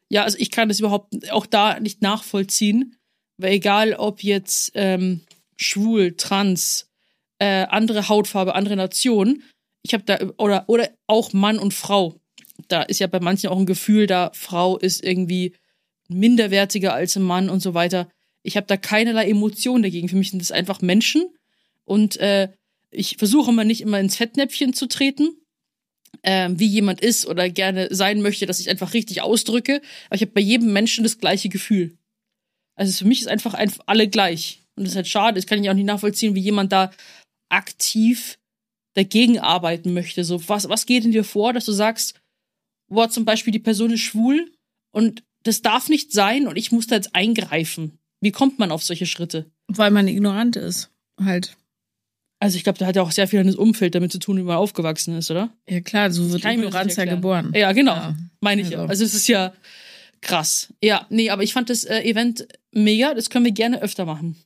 ja, also ich kann das überhaupt auch da nicht nachvollziehen. Weil egal, ob jetzt ähm, schwul, trans, äh, andere Hautfarbe, andere Nation, ich habe da, oder, oder auch Mann und Frau. Da ist ja bei manchen auch ein Gefühl, da Frau ist irgendwie minderwertiger als ein Mann und so weiter. Ich habe da keinerlei Emotionen dagegen. Für mich sind das einfach Menschen. Und äh, ich versuche mal nicht immer ins Fettnäpfchen zu treten, ähm, wie jemand ist oder gerne sein möchte, dass ich einfach richtig ausdrücke. Aber ich habe bei jedem Menschen das gleiche Gefühl. Also für mich ist einfach, einfach alle gleich. Und das ist halt schade. Das kann ich auch nicht nachvollziehen, wie jemand da aktiv dagegen arbeiten möchte. So, was, was geht in dir vor, dass du sagst, boah, zum Beispiel die Person ist schwul und das darf nicht sein und ich muss da jetzt eingreifen. Wie kommt man auf solche Schritte? Weil man ignorant ist. Halt. Also ich glaube, da hat ja auch sehr viel an das Umfeld damit zu tun, wie man aufgewachsen ist, oder? Ja klar, so wird ich Ignoranz ja geboren. Ja, genau. Ja. Meine ich ja. Also. Also es ist ja krass. Ja, nee, aber ich fand das äh, Event mega. Das können wir gerne öfter machen.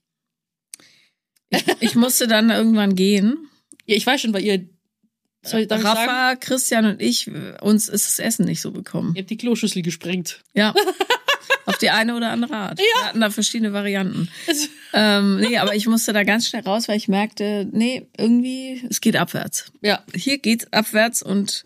Ich musste dann irgendwann gehen. Ja, ich weiß schon, weil ihr, soll, ich sagen, Rafa, Christian und ich, uns ist das Essen nicht so bekommen. ihr habt die Kloschüssel gesprengt. Ja. Auf die eine oder andere Art. Wir hatten da verschiedene Varianten. Ähm, nee, aber ich musste da ganz schnell raus, weil ich merkte, nee, irgendwie, es geht abwärts. ja, Hier geht's abwärts und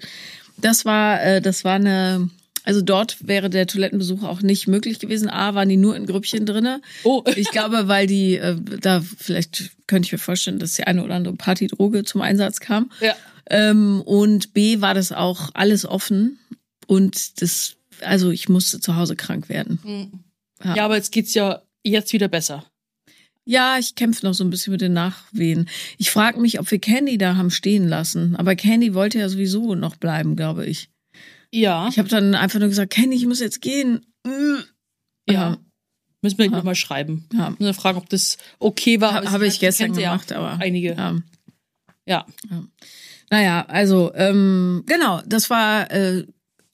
das war, äh, das war eine, also dort wäre der Toilettenbesuch auch nicht möglich gewesen. A, waren die nur in Grüppchen drinne. oh, Ich glaube, weil die, äh, da vielleicht könnte ich mir vorstellen, dass die eine oder andere Partydroge zum Einsatz kam. ja. Ähm, und B war das auch alles offen und das, also ich musste zu Hause krank werden. Mhm. Ja. Ja, aber jetzt geht's ja jetzt wieder besser. Ja, ich kämpfe noch so ein bisschen mit den Nachwehen. Ich frage mich, ob wir Candy da haben stehen lassen. Aber Candy wollte ja sowieso noch bleiben, glaube ich. Ja, Ich habe dann einfach nur gesagt, Candy, ich muss jetzt gehen. Äh. ja. Müssen wir Ja. noch mal schreiben. Ja. Müssen wir fragen, ob das okay war. Ha- Habe ich gestern kennt ja gemacht, aber Einige. Ja. Ja. Naja, also ähm, genau, das war äh,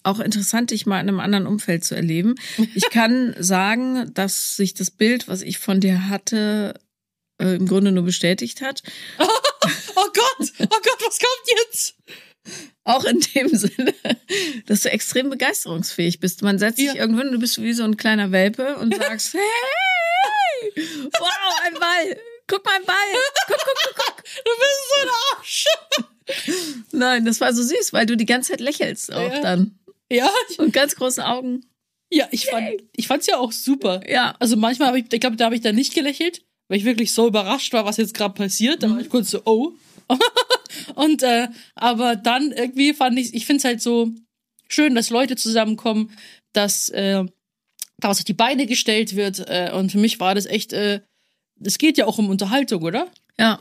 auch interessant, dich mal in einem anderen Umfeld zu erleben. Ich kann sagen, dass sich das Bild, was ich von dir hatte, äh, im Grunde nur bestätigt hat. Oh Gott, oh Gott, was kommt jetzt? Auch in dem Sinne, dass du extrem begeisterungsfähig bist. Man setzt Ja. dich irgendwann, du bist wie so ein kleiner Welpe und sagst, hey, wow, ein Ball. Guck mal, ein Ball. Guck, guck, guck, guck. Du bist so ein Arsch. Nein, das war so süß, weil du die ganze Zeit lächelst auch Ja. dann. Ja, Und ganz große Augen. ja, ich fand, ich fand's ja auch super. Ja. Also manchmal habe ich, ich glaube, da habe ich dann nicht gelächelt, weil ich wirklich so überrascht war, was jetzt gerade passiert. Da war ich kurz so, oh. Und äh, aber dann irgendwie fand ich, ich finde es halt so schön, dass Leute zusammenkommen, dass äh, da was auf die Beine gestellt wird. Äh, und für mich war das echt, äh, es geht ja auch um Unterhaltung, oder? Ja.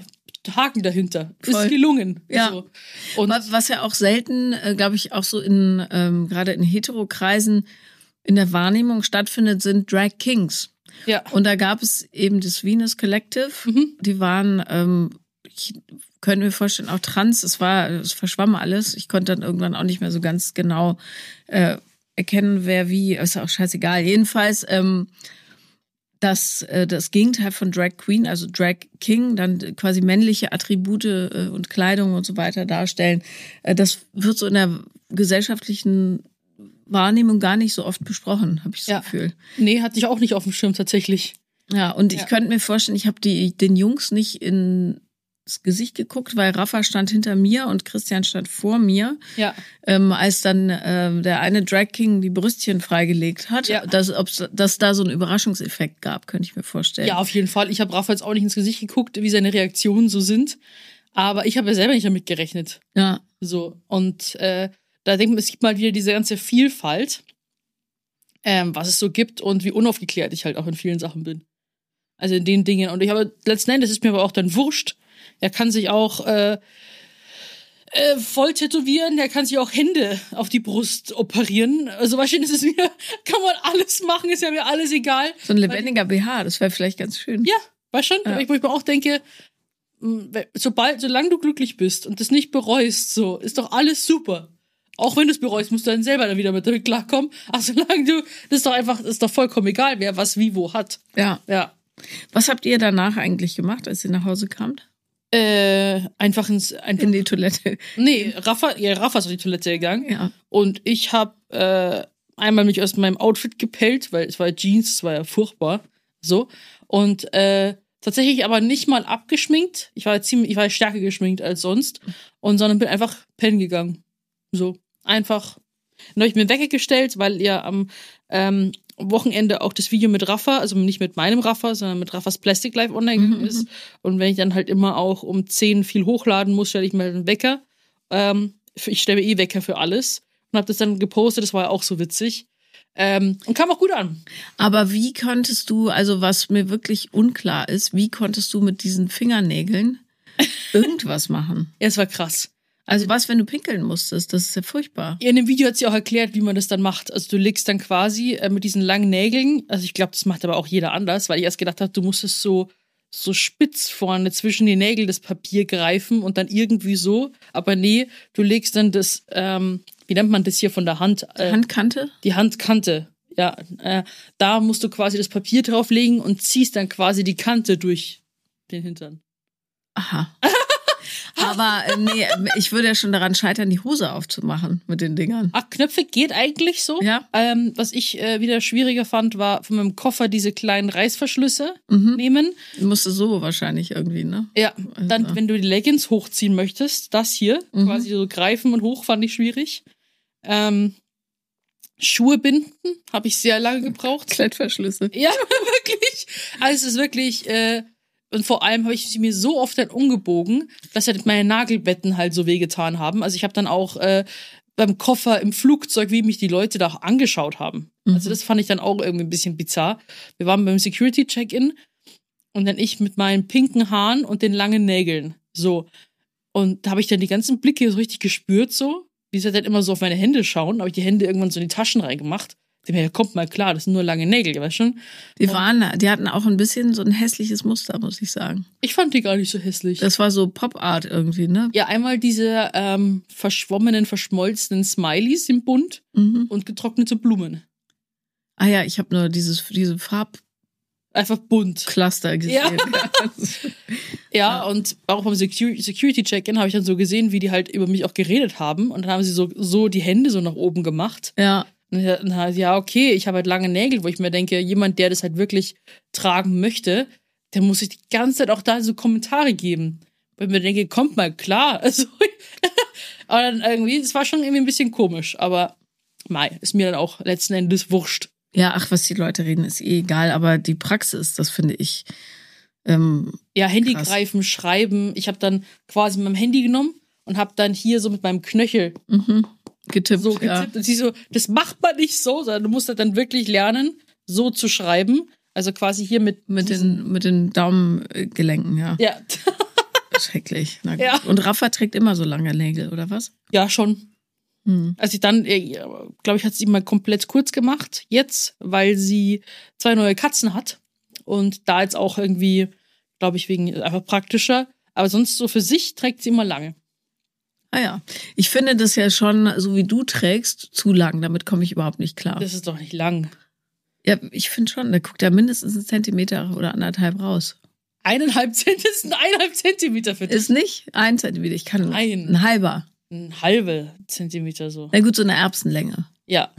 Haken dahinter. Voll. Ist gelungen. Ja. So. Und Was, was ja auch selten, äh, glaube ich, auch so in ähm, gerade in Heterokreisen in der Wahrnehmung stattfindet, sind Drag Kings. ja. Und da gab es eben das Venus Collective. Mhm. Die waren, ähm, ich könnte mir vorstellen, auch trans. Es war, es verschwamm alles. Ich konnte dann irgendwann auch nicht mehr so ganz genau äh, erkennen, wer wie. Ist auch scheißegal. Jedenfalls, ähm, das, äh, das Gegenteil von Drag Queen, also Drag King, dann quasi männliche Attribute äh, und Kleidung und so weiter darstellen. Äh, das wird so in der gesellschaftlichen Wahrnehmung gar nicht so oft besprochen, habe ich das Ja. Gefühl. Nee, hatte ich auch nicht auf dem Schirm tatsächlich. Ja, und Ja. ich könnte mir vorstellen, ich habe die den Jungs nicht ins Gesicht geguckt, weil Rafa stand hinter mir und Christian stand vor mir, Ja. ähm, als dann ähm, der eine Drag King die Brüstchen freigelegt hat, Ja. dass, ob's, dass da so einen Überraschungseffekt gab, könnte ich mir vorstellen. Ja, auf jeden Fall. Ich habe Rafa jetzt auch nicht ins Gesicht geguckt, wie seine Reaktionen so sind. Aber ich habe ja selber nicht damit gerechnet. ja, So. Und äh, da denkt man, es gibt mal wieder diese ganze Vielfalt. ähm, was es so gibt und wie unaufgeklärt ich halt auch in vielen Sachen bin. Also in den Dingen. Und ich habe letzten Endes ist mir aber auch dann wurscht. Er kann sich auch äh, äh, voll tätowieren, der kann sich auch Hände auf die Brust operieren. Also wahrscheinlich ist es mir, kann man alles machen, ist ja mir alles egal. So ein lebendiger BH, das wäre vielleicht ganz schön. Ja, weißt schon, Ja. wo ich mir auch denke, mh, sobald, solange du glücklich bist und das nicht bereust, so, ist doch alles super. Auch wenn du es bereust, musst du dann selber dann wieder mit damit klarkommen. Ach, solange du, das ist doch einfach, das ist doch vollkommen egal, wer was wie wo hat. Ja. Ja. Was habt ihr danach eigentlich gemacht, als ihr nach Hause kamt? Äh, einfach ins, einfach, In die Toilette. nee, Rafa, ja, Rafa ist auf die Toilette gegangen. Ja. Und ich habe äh, einmal mich aus meinem Outfit gepellt, weil es war Jeans, es war ja furchtbar. So. Und äh, tatsächlich aber nicht mal abgeschminkt. Ich war ziemlich, ich war stärker geschminkt als sonst. Und sondern bin einfach pennen gegangen. So. Einfach. Dann habe ich mir weggestellt, weil ja am ähm, Wochenende auch das Video mit Rafa, also nicht mit meinem Rafa, sondern mit Raffas Plastic Life online Mhm, ist. Und wenn ich dann halt immer auch um 10 viel hochladen muss, stelle ich mir einen Wecker. Ähm, ich stelle mir eh Wecker für alles und habe das dann gepostet. Das war ja auch so witzig. Ähm, und kam auch gut an. Aber wie konntest du, also was mir wirklich unklar ist, wie konntest du mit diesen Fingernägeln irgendwas machen? Ja, es war krass. Also was, wenn du pinkeln musstest? Das ist ja furchtbar. In dem Video hat sie auch erklärt, wie man das dann macht. Also du legst dann quasi äh, mit diesen langen Nägeln, also ich glaube, das macht aber auch jeder anders, weil ich erst gedacht habe, du musst es so so spitz vorne zwischen die Nägel das Papier greifen und dann irgendwie so. Aber nee, du legst dann das, ähm, wie nennt man das hier von der Hand? Äh, Handkante? die Handkante. Ja, äh, da musst du quasi das Papier drauflegen und ziehst dann quasi die Kante durch den Hintern. Aha. Aber äh, nee, ich würde ja schon daran scheitern, die Hose aufzumachen mit den Dingern. Ach, Knöpfe geht eigentlich so. Ja. Ähm, was ich äh, wieder schwieriger fand, war von meinem Koffer diese kleinen Reißverschlüsse Mhm. nehmen. Musste so wahrscheinlich irgendwie, ne? Ja, dann, Also. wenn du die Leggings hochziehen möchtest, das hier, Mhm. quasi so greifen und hoch, fand ich schwierig. Ähm, Schuhe binden habe ich sehr lange gebraucht. Klettverschlüsse. Ja, wirklich. Also es ist wirklich, äh, und vor allem habe ich sie mir so oft dann umgebogen, dass halt meine Nagelbetten halt so wehgetan haben. Also ich habe dann auch äh, beim Koffer im Flugzeug, wie mich die Leute da auch angeschaut haben. Also das fand ich dann auch irgendwie ein bisschen bizarr. Wir waren beim Security-Check-In und dann ich mit meinen pinken Haaren und den langen Nägeln. So. Und da habe ich dann die ganzen Blicke so richtig gespürt, so. Wie sie dann immer so auf meine Hände schauen, habe ich die Hände irgendwann so in die Taschen reingemacht. Ja, kommt mal klar, das sind nur lange Nägel, weißt schon? Die waren, die hatten auch ein bisschen so ein hässliches Muster, muss ich sagen. Ich fand die gar nicht so hässlich. Das war so Pop-Art irgendwie, ne? ja, einmal diese ähm, verschwommenen, verschmolzenen Smileys im Bund Mhm. und getrocknete Blumen. Ah ja, ich habe nur dieses, diese Farbcluster Einfach bunt. gesehen. Ja. Ja, und auch beim Secu- Security-Check-In habe ich dann so gesehen, wie die halt über mich auch geredet haben. Und dann haben sie so, so die Hände so nach oben gemacht. ja. Und halt, ja, okay, ich habe halt lange Nägel, wo ich mir denke, jemand, der das halt wirklich tragen möchte, der muss sich die ganze Zeit auch da so Kommentare geben. Weil ich mir denke, kommt mal klar. Also, aber dann irgendwie, das war schon irgendwie ein bisschen komisch. Aber Mai, ist mir dann auch letzten Endes wurscht. Ja, ach, was die Leute reden, ist eh egal, aber die Praxis, das finde ich. Ähm, Ja, Handy Krass. greifen, schreiben. Ich habe dann quasi mein Handy genommen und habe dann hier so mit meinem Knöchel mhm, getippt. so ja. getippt. Und sie so, das macht man nicht so, sondern du musst halt dann wirklich lernen, so zu schreiben. Also quasi hier mit, Mit den, mit den Daumengelenken, ja. ja, Schrecklich. Ja. Und Rafa trägt immer so lange Nägel, oder was? ja schon. Hm. Als ich dann, glaube ich, hat sie mal komplett kurz gemacht. Jetzt, weil sie zwei neue Katzen hat und da jetzt auch irgendwie, glaube ich, wegen einfach praktischer. Aber sonst so für sich trägt sie immer lange. Ah ja. Ich finde das ja schon, so wie du trägst, zu lang. Damit komme ich überhaupt nicht klar. Das ist doch nicht lang. ja, ich finde schon, da guckt ja mindestens einen Zentimeter oder anderthalb raus. Eineinhalb Zentimeter ist ein eineinhalb Zentimeter für dich. Ist nicht ein Zentimeter. Ich kann Nein. ein halber. Ein halbe Zentimeter so. Na gut, so eine Erbsenlänge. Ja.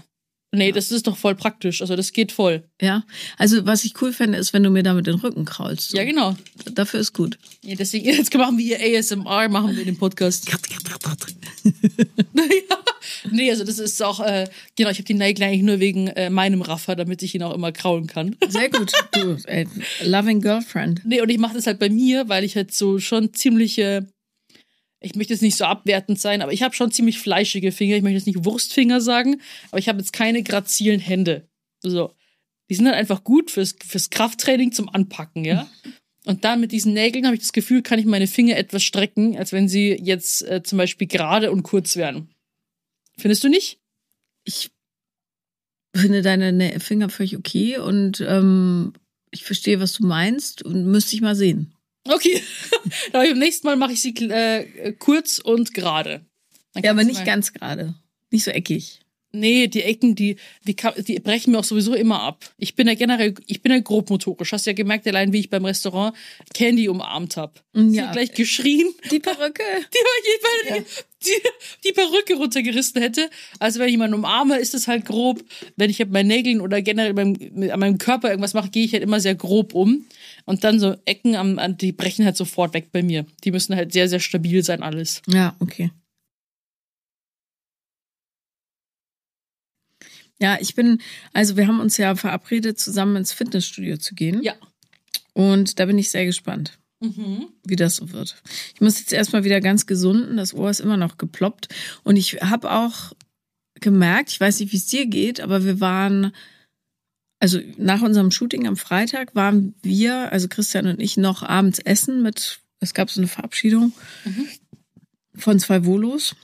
Nee, das ist doch voll praktisch. Also das geht voll. Ja. Also, was ich cool fände, ist, wenn du mir damit den Rücken kraulst. So. Ja, genau. Dafür ist gut. Ja, deswegen, jetzt machen wir hier ASMR, machen wir den Podcast. ja. Nee, also das ist auch, äh, genau, ich habe die Nägel eigentlich nur wegen äh, meinem Raffer, damit ich ihn auch immer kraulen kann. Sehr gut. Du, ey, loving girlfriend. Nee, und ich mache das halt bei mir, weil ich halt so schon ziemliche, ich möchte jetzt nicht so abwertend sein, aber ich habe schon ziemlich fleischige Finger. Ich möchte jetzt nicht Wurstfinger sagen, aber ich habe jetzt keine grazilen Hände. So. Die sind halt einfach gut fürs, fürs Krafttraining zum Anpacken, ja. Und dann mit diesen Nägeln habe ich das Gefühl, kann ich meine Finger etwas strecken, als wenn sie jetzt äh, zum Beispiel gerade und kurz wären. Findest du nicht? Ich finde deine Finger völlig okay und ähm, ich verstehe, was du meinst und müsste ich mal sehen. Okay. aber beim nächsten Mal mache ich sie äh, kurz und gerade. Ja, aber nicht ganz gerade. Nicht so eckig. Nee, die Ecken, die, die, die brechen mir auch sowieso immer ab. Ich bin ja generell, ich bin ja grobmotorisch. Hast ja gemerkt, allein wie ich beim Restaurant Candy umarmt hab. Mm, Sie ja. hat gleich geschrien, Die Perücke. die, die, die, die Perücke runtergerissen hätte. Also wenn ich jemanden umarme, ist es halt grob. Wenn ich mit meinen Nägeln oder generell beim, an meinem Körper irgendwas mache, gehe ich halt immer sehr grob um. Und dann so Ecken, am, an, die brechen halt sofort weg bei mir. Die müssen halt sehr, sehr stabil sein, alles. Ja, okay. Ja, ich bin, also wir haben uns ja verabredet, zusammen ins Fitnessstudio zu gehen. Ja. Und da bin ich sehr gespannt, Mhm. wie das so wird. Ich muss jetzt erstmal wieder ganz gesunden, das Ohr ist immer noch geploppt. Und ich habe auch gemerkt, ich weiß nicht, wie es dir geht, aber wir waren, also nach unserem Shooting am Freitag waren wir, also Christian und ich, noch abends essen mit, es gab so eine Verabschiedung von zwei Volos.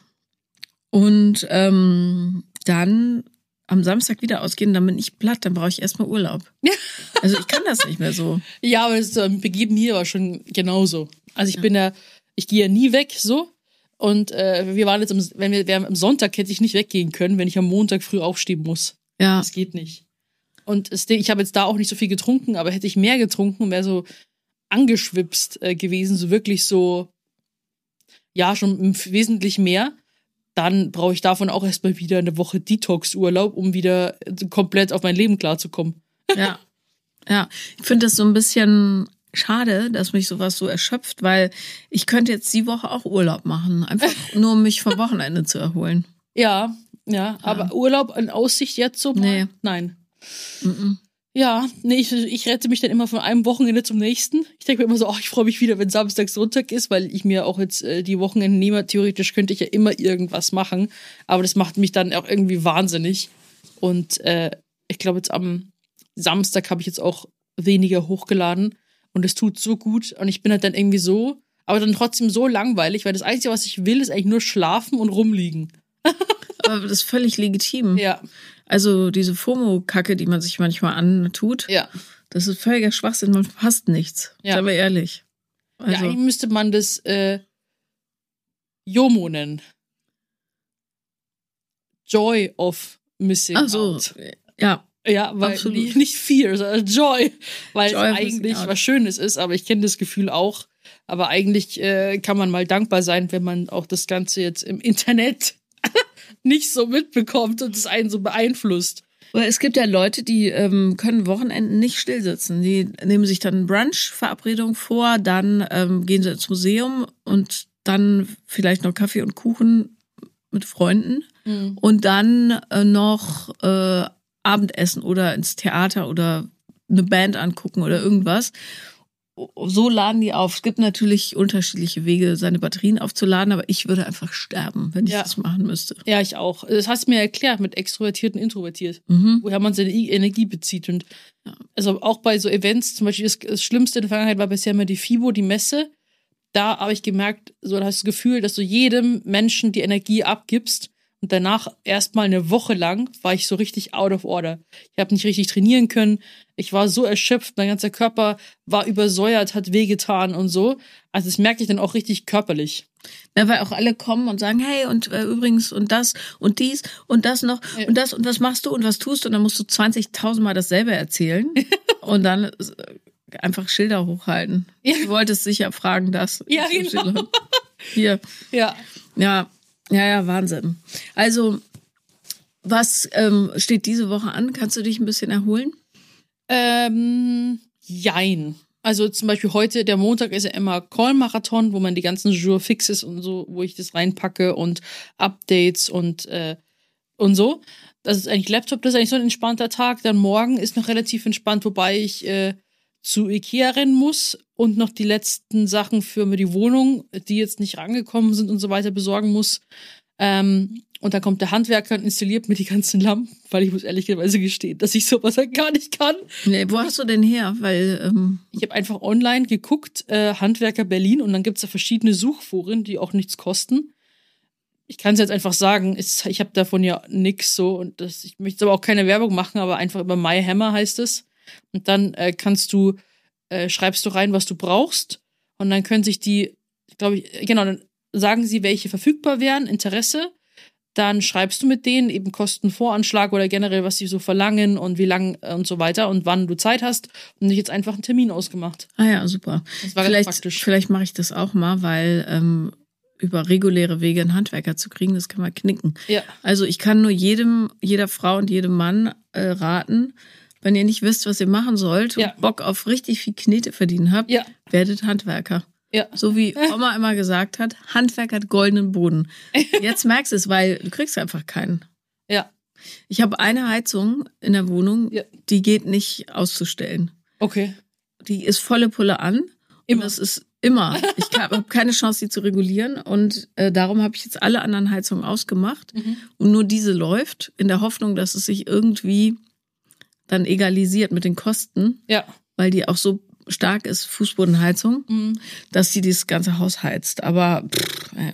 Und ähm, dann am Samstag wieder ausgehen, dann bin ich platt, dann brauche ich erstmal Urlaub. Ja. Also ich kann das nicht mehr so. Ja, aber das ähm, begeben mir aber schon genauso. Also ich bin ja, ich gehe ja nie weg so. Und äh, wir waren jetzt, am, wenn wir, wir am Sonntag hätte ich nicht weggehen können, wenn ich am Montag früh aufstehen muss. Ja, Das geht nicht. Und Ding, ich habe jetzt da auch nicht so viel getrunken, aber hätte ich mehr getrunken, wäre so angeschwipst äh, gewesen, so wirklich so, ja, schon im wesentlich mehr. Dann brauche ich davon auch erstmal wieder eine Woche Detox-Urlaub, um wieder äh, komplett auf mein Leben klarzukommen. ja. Ja, ich finde das so ein bisschen schade, dass mich sowas so erschöpft, weil ich könnte jetzt die Woche auch Urlaub machen, einfach nur um mich vom Wochenende zu erholen. Ja, ja, aber Urlaub in Aussicht jetzt so? Nee. Nein. Mhm. Ja, nee, ich, ich rette mich dann immer von einem Wochenende zum nächsten. Ich denke mir immer so, ach, ich freue mich wieder, wenn Samstag Sonntag ist, weil ich mir auch jetzt äh, die Wochenende nehme. Theoretisch könnte ich ja immer irgendwas machen, aber das macht mich dann auch irgendwie wahnsinnig. Und äh, ich glaube, jetzt am Samstag habe ich jetzt auch weniger hochgeladen und es tut so gut und ich bin halt dann irgendwie so, aber dann trotzdem so langweilig, weil das Einzige, was ich will, ist eigentlich nur schlafen und rumliegen. Aber das ist völlig legitim. Ja, Also diese FOMO-Kacke, die man sich manchmal antut, ja. das ist völliger Schwachsinn, man verpasst nichts. Ja. Seien wir ehrlich. ja, Also, eigentlich müsste man das äh, JOMO nennen. Joy of Missing ach so, Out. ja. Ja, weil Absolut. nicht, Fear, sondern Joy. Weil Joy es eigentlich was Schönes ist, aber ich kenne das Gefühl auch. Aber eigentlich äh, kann man mal dankbar sein, wenn man auch das Ganze jetzt im Internet nicht so mitbekommt und es einen so beeinflusst. Es gibt ja Leute, die ähm, können Wochenenden nicht stillsitzen. Die nehmen sich dann Brunch-Verabredung vor, dann ähm, gehen sie ins Museum und dann vielleicht noch Kaffee und Kuchen mit Freunden und dann äh, noch äh, Abendessen oder ins Theater oder eine Band angucken oder irgendwas. So laden die auf. Es gibt natürlich unterschiedliche Wege, seine Batterien aufzuladen, aber ich würde einfach sterben, wenn ich Ja. das machen müsste. Ja, ich auch. Das hast du mir erklärt mit extrovertiert und introvertiert. Mhm. woher man seine Energie bezieht. Und also auch bei so Events, zum Beispiel das, das Schlimmste in der Vergangenheit war bisher immer die FIBO, die Messe. Da habe ich gemerkt, so da hast du das Gefühl, dass du jedem Menschen die Energie abgibst. Und danach erstmal eine Woche lang war ich so richtig out of order. Ich habe nicht richtig trainieren können. Ich war so erschöpft, mein ganzer Körper war übersäuert, hat wehgetan und so. Also das merke ich dann auch richtig körperlich. Ja, weil auch alle kommen und sagen, hey, und äh, übrigens und das und dies und das noch Ja. und das und was machst du und was tust du und dann musst du 20.000 Mal dasselbe erzählen und dann äh, einfach Schilder hochhalten. Ja. Du wolltest sicher fragen, das. Ja, genau. Schilder. Hier, Ja. ja, ja, ja, Wahnsinn. Also, was ähm, steht diese Woche an? Kannst du dich ein bisschen erholen? Ähm, jein. Also zum Beispiel heute, der Montag ist ja immer Call-Marathon, wo man die ganzen Jour Fixes und so, wo ich das reinpacke und Updates und, äh, und so. Das ist eigentlich Laptop, das ist eigentlich so ein entspannter Tag. Dann morgen ist noch relativ entspannt, wobei ich äh, zu Ikea rennen muss und noch die letzten Sachen für mir die Wohnung, die jetzt nicht rangekommen sind und so weiter, besorgen muss. Ähm, Und dann kommt der Handwerker und installiert mir die ganzen Lampen, weil ich muss ehrlicherweise gestehen, dass ich sowas halt gar nicht kann. Nee, wo hast du denn her? Weil, ähm, Ich habe einfach online geguckt, äh, Handwerker Berlin, und dann gibt's da verschiedene Suchforen, die auch nichts kosten. Ich kann es jetzt einfach sagen, ist, ich habe davon ja nix so und das, ich möchte aber auch keine Werbung machen, aber einfach über MyHammer heißt es. Und dann äh, kannst du, äh, schreibst du rein, was du brauchst, und dann können sich die, glaube ich, genau, dann sagen sie, welche verfügbar wären, Interesse. Dann schreibst du mit denen eben Kostenvoranschlag oder generell, was sie so verlangen und wie lang äh, und so weiter und wann du Zeit hast und dich jetzt einfach einen Termin ausgemacht. ah ja, super. Das war ganz vielleicht praktisch. vielleicht mache ich das auch mal, weil ähm, über reguläre Wege einen Handwerker zu kriegen, das kann man knicken. Ja. Also ich kann nur jedem, jeder Frau und jedem Mann äh, raten, wenn ihr nicht wisst, was ihr machen sollt Ja. und Bock auf richtig viel Knete verdienen habt, Ja. werdet Handwerker. Ja. So wie Oma immer gesagt hat, Handwerk hat goldenen Boden. Jetzt merkst du es, weil du kriegst einfach keinen. Ja. Ich habe eine Heizung in der Wohnung, Ja. die geht nicht auszustellen. Okay. Die ist volle Pulle an. Immer. Und das ist immer. Ich habe keine Chance, sie zu regulieren. Und äh, darum habe ich jetzt alle anderen Heizungen ausgemacht. Mhm. Und nur diese läuft, in der Hoffnung, dass es sich irgendwie dann egalisiert mit den Kosten, Ja. weil die auch so stark ist, Fußbodenheizung, Mhm. dass sie dieses ganze Haus heizt. Aber pff, äh,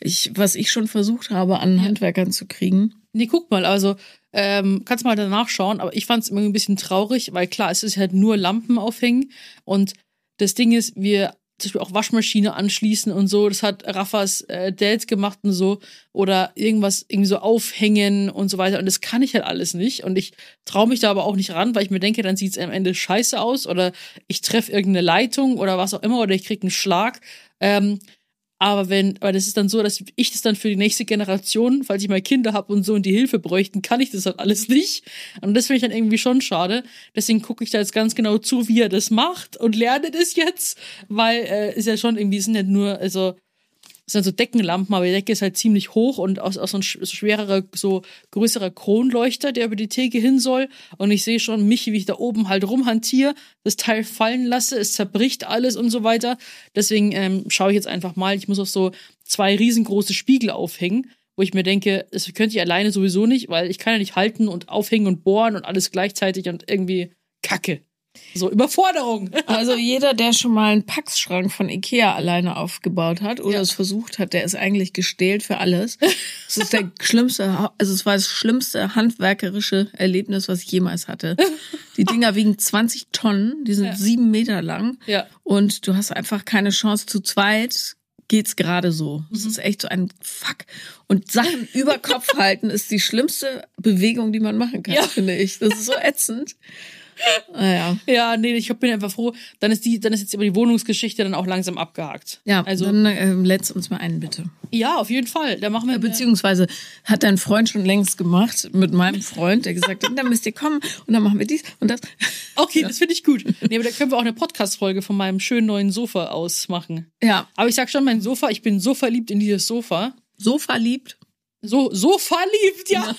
ich, was ich schon versucht habe, an Handwerkern zu kriegen, Nee, guck mal, also ähm, kannst mal danach schauen, aber ich fand es irgendwie ein bisschen traurig, weil klar, es ist halt nur Lampen aufhängen und das Ding ist, wir zum Beispiel auch Waschmaschine anschließen und so, das hat Raffas äh, Dad gemacht und so. Oder irgendwas irgendwie so aufhängen und so weiter. Und das kann ich halt alles nicht. Und ich traue mich da aber auch nicht ran, weil ich mir denke, dann sieht's am Ende scheiße aus. Oder ich treffe irgendeine Leitung oder was auch immer. Oder ich krieg einen Schlag. Ähm, aber wenn, aber das ist dann so, dass ich das dann für die nächste Generation, falls ich mal Kinder habe und so und die Hilfe bräuchten, kann ich das halt alles nicht. Und das finde ich dann irgendwie schon schade. Deswegen gucke ich da jetzt ganz genau zu, wie er das macht und lerne das jetzt, weil äh, ist ja schon irgendwie, sind nicht nur, also es sind so Deckenlampen, aber die Decke ist halt ziemlich hoch und aus, aus so ein schwererer, so größerer Kronleuchter, der über die Theke hin soll. Und ich sehe schon mich, wie ich da oben halt rumhantiere, das Teil fallen lasse, es zerbricht alles und so weiter. Deswegen ähm, schaue ich jetzt einfach mal. Ich muss auch so zwei riesengroße Spiegel aufhängen, wo ich mir denke, das könnte ich alleine sowieso nicht, weil ich kann ja nicht halten und aufhängen und bohren und alles gleichzeitig und irgendwie Kacke. So, Überforderung. Also jeder, der schon mal einen Packschrank von Ikea alleine aufgebaut hat oder Ja. es versucht hat, der ist eigentlich gestählt für alles. Es ist der schlimmste, also es war das schlimmste handwerkerische Erlebnis, was ich jemals hatte. Die Dinger wiegen 20 Tonnen, die sind Ja. sieben Meter lang Ja. und du hast einfach keine Chance. Zu zweit geht's gerade so. Mhm. Es ist echt so ein Fuck. Und Sachen über Kopf halten ist die schlimmste Bewegung, die man machen kann, Ja. finde ich. Das ist so ätzend. Naja. Ja, nee, ich bin einfach froh. Dann ist die, dann ist jetzt aber die Wohnungsgeschichte dann auch langsam abgehakt. Ja, also dann ähm, let's uns mal einen bitte. ja, auf jeden Fall. Da machen wir Beziehungsweise hat dein Freund schon längst gemacht mit meinem Freund, der gesagt hat, dann müsst ihr kommen und dann machen wir dies und das. Okay, das finde ich gut. Nee, aber da können wir auch eine Podcast-Folge von meinem schönen neuen Sofa ausmachen. Ja, Aber ich sag schon, mein Sofa, ich bin so verliebt in dieses Sofa. so verliebt. So, so verliebt, ja.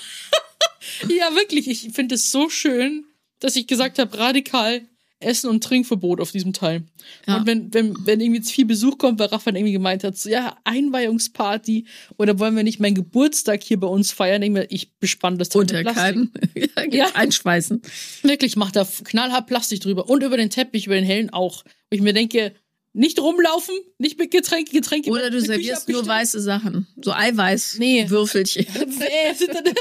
Ja, wirklich. Ich finde es so schön, dass ich gesagt habe, radikal Essen- und Trinkverbot auf diesem Teil. Ja. Und wenn, wenn, wenn irgendwie jetzt viel Besuch kommt, weil Rafa dann irgendwie gemeint hat, so, ja, Einweihungsparty oder wollen wir nicht meinen Geburtstag hier bei uns feiern, denke ich, bespanne das Teil Unterkalben. Ja. Einschweißen. Wirklich, macht da knallhart Plastik drüber. Und über den Teppich, über den hellen auch. Wo ich mir denke, nicht rumlaufen, nicht mit Getränke, Getränke. Oder du servierst nur weiße Sachen. So Eiweiß. Nee. Würfelchen. Nee, sind dann- Äh,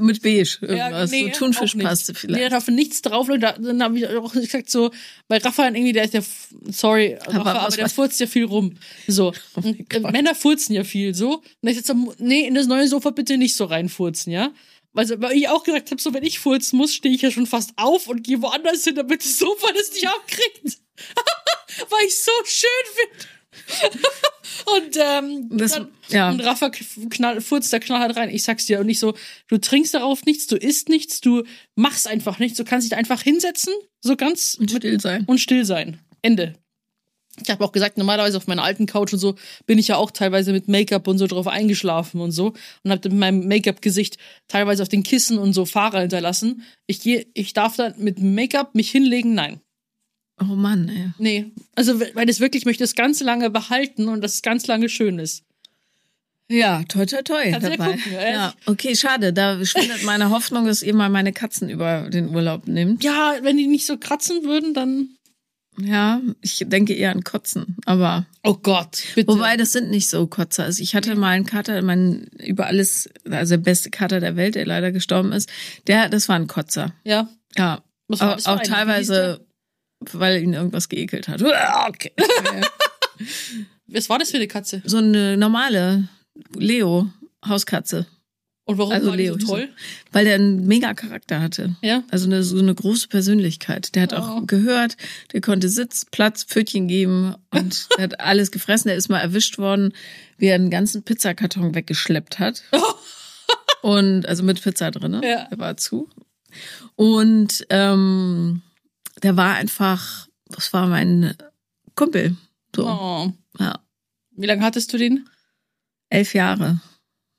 Mit beige. Irgendwas. nee, so Thunfischpaste vielleicht. Nee, da darf nichts drauf. Und da, dann habe ich auch gesagt so, weil Rafa irgendwie, der ist ja, sorry, Rafa, was aber der furzt ja viel rum. So. Und, äh. Männer furzen ja viel, so. Und ich jetzt so, nee, in das neue Sofa bitte nicht so reinfurzen, ja? Also, weil ich auch gesagt habe, so, wenn ich furzen muss, stehe ich ja schon fast auf und gehe woanders hin, damit das Sofa das nicht abkriegt. weil ich so schön finde. und, ähm, Das- dann, ja. und Rafa knall, furzt da knallhart rein. Ich sag's dir und nicht so, du trinkst darauf nichts, du isst nichts, du machst einfach nichts, du kannst dich einfach hinsetzen, so ganz Und still sein. und still sein. Ende. Ich habe auch gesagt, normalerweise auf meiner alten Couch und so bin ich ja auch teilweise mit Make-up und so drauf eingeschlafen und so und habe mit meinem Make-up-Gesicht teilweise auf den Kissen und so Fahrer hinterlassen. Ich gehe, ich darf dann mit Make-up mich hinlegen, nein. Oh Mann, ey. Nee. Also, weil das wirklich möchte das ganz lange behalten und das ganz lange schön ist. Ja, toi, toi, toi Kannst dabei. gucken, ja. okay, schade. Da schwindet meine Hoffnung, dass ihr mal meine Katzen über den Urlaub nimmt. Ja, wenn die nicht so kratzen würden, dann. Ja, ich denke eher an Kotzen, aber Oh Gott, bitte. wobei das sind nicht so Kotzer. Also ich hatte mal einen Kater, mein über alles, also der beste Kater der Welt, der leider gestorben ist. Der, das war ein Kotzer. Ja. Ja, auch, teilweise, weil ihn irgendwas geekelt hat. Okay. Was war das für eine Katze? so eine normale Leo Hauskatze, Und warum Also war Leo so toll? weil der einen mega Charakter hatte. Ja. Also eine, so eine große Persönlichkeit. Der hat auch Oh. gehört, der konnte Sitz, Platz, Pfötchen geben und der hat alles gefressen. Der ist mal erwischt worden, wie er einen ganzen Pizzakarton weggeschleppt hat. Und also mit Pizza drin, ne? Ja. Der war zu. Und ähm, der war einfach, das war mein Kumpel. So, Oh. ja. Wie lange hattest du den? Elf Jahre.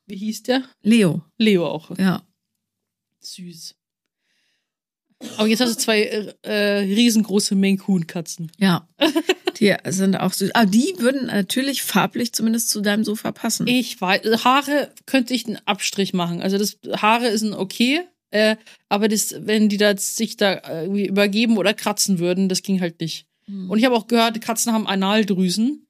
Wie hieß der? Leo, Leo auch. ja. Süß. Aber jetzt hast du zwei äh, riesengroße Maine-Coon-Katzen. Ja. Die sind auch süß. Aber die würden natürlich farblich zumindest zu deinem Sofa passen. Ich weiß, Haare könnte ich einen Abstrich machen. Also das Haare ist ein okay, äh, aber das, wenn die da sich da irgendwie übergeben oder kratzen würden, das ging halt nicht. Und ich habe auch gehört, Katzen haben Analdrüsen,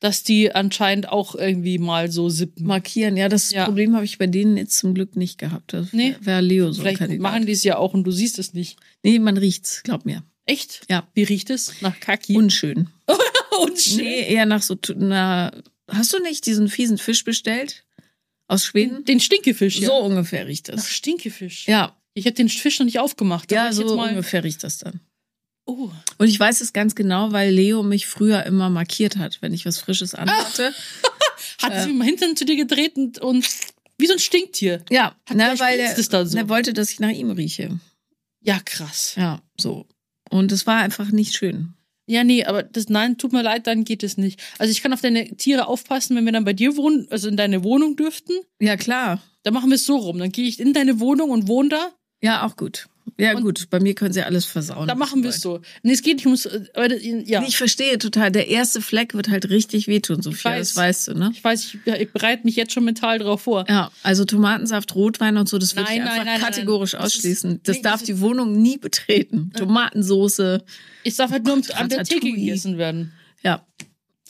dass die anscheinend auch irgendwie mal so sippen. Markieren, ja, das Ja. Problem habe ich bei denen jetzt zum Glück nicht gehabt. Das Nee. wäre Leo so Vielleicht Kandidat. machen die es ja auch und du siehst es nicht. Nee, man riecht's, glaub mir. Echt? Ja. Wie riecht es? Nach Kaki? Unschön. Unschön. Nee, eher nach so, na, hast du nicht diesen fiesen Fisch bestellt? Aus Schweden? Den Stinkefisch, ja. So ungefähr riecht Nach das. Stinkefisch. Ja, Ich habe den Fisch noch nicht aufgemacht. Ja, so ungefähr riecht das dann. Oh. Und ich weiß es ganz genau, weil Leo mich früher immer markiert hat, wenn ich was Frisches anhatte. Hat sie mit dem Hintern zu dir gedreht und, und wie so ein Stinktier. Ja, Hat na, weil er, es da so. er wollte, dass ich nach ihm rieche. Ja, krass. Ja, so. Und es war einfach nicht schön. Ja, nee, aber das, nein, tut mir leid, dann geht es nicht. Also ich kann auf deine Tiere aufpassen, wenn wir dann bei dir wohnen, also in deine Wohnung dürften. Ja, klar. Dann machen wir es so rum. Dann gehe ich in deine Wohnung und wohne da. Ja, auch gut. Ja, Und- gut. Bei mir können sie alles versauen. Was machen wir es so. Nee, es geht nicht ums, ja. wollen. Ich verstehe total. Der erste Fleck wird halt richtig wehtun, Sophia. weiß. Das weißt du, ne? Ich weiß, ich, ich bereite mich jetzt schon mental drauf vor. Ja, also Tomatensaft, Rotwein und so, das würde ich Nein, einfach nein, nein, kategorisch nein. Das ist- ausschließen. Das nee, darf das die Wohnung nie betreten. Tomatensoße, Ich darf halt nur Gott, an der Theke gegessen werden. ja.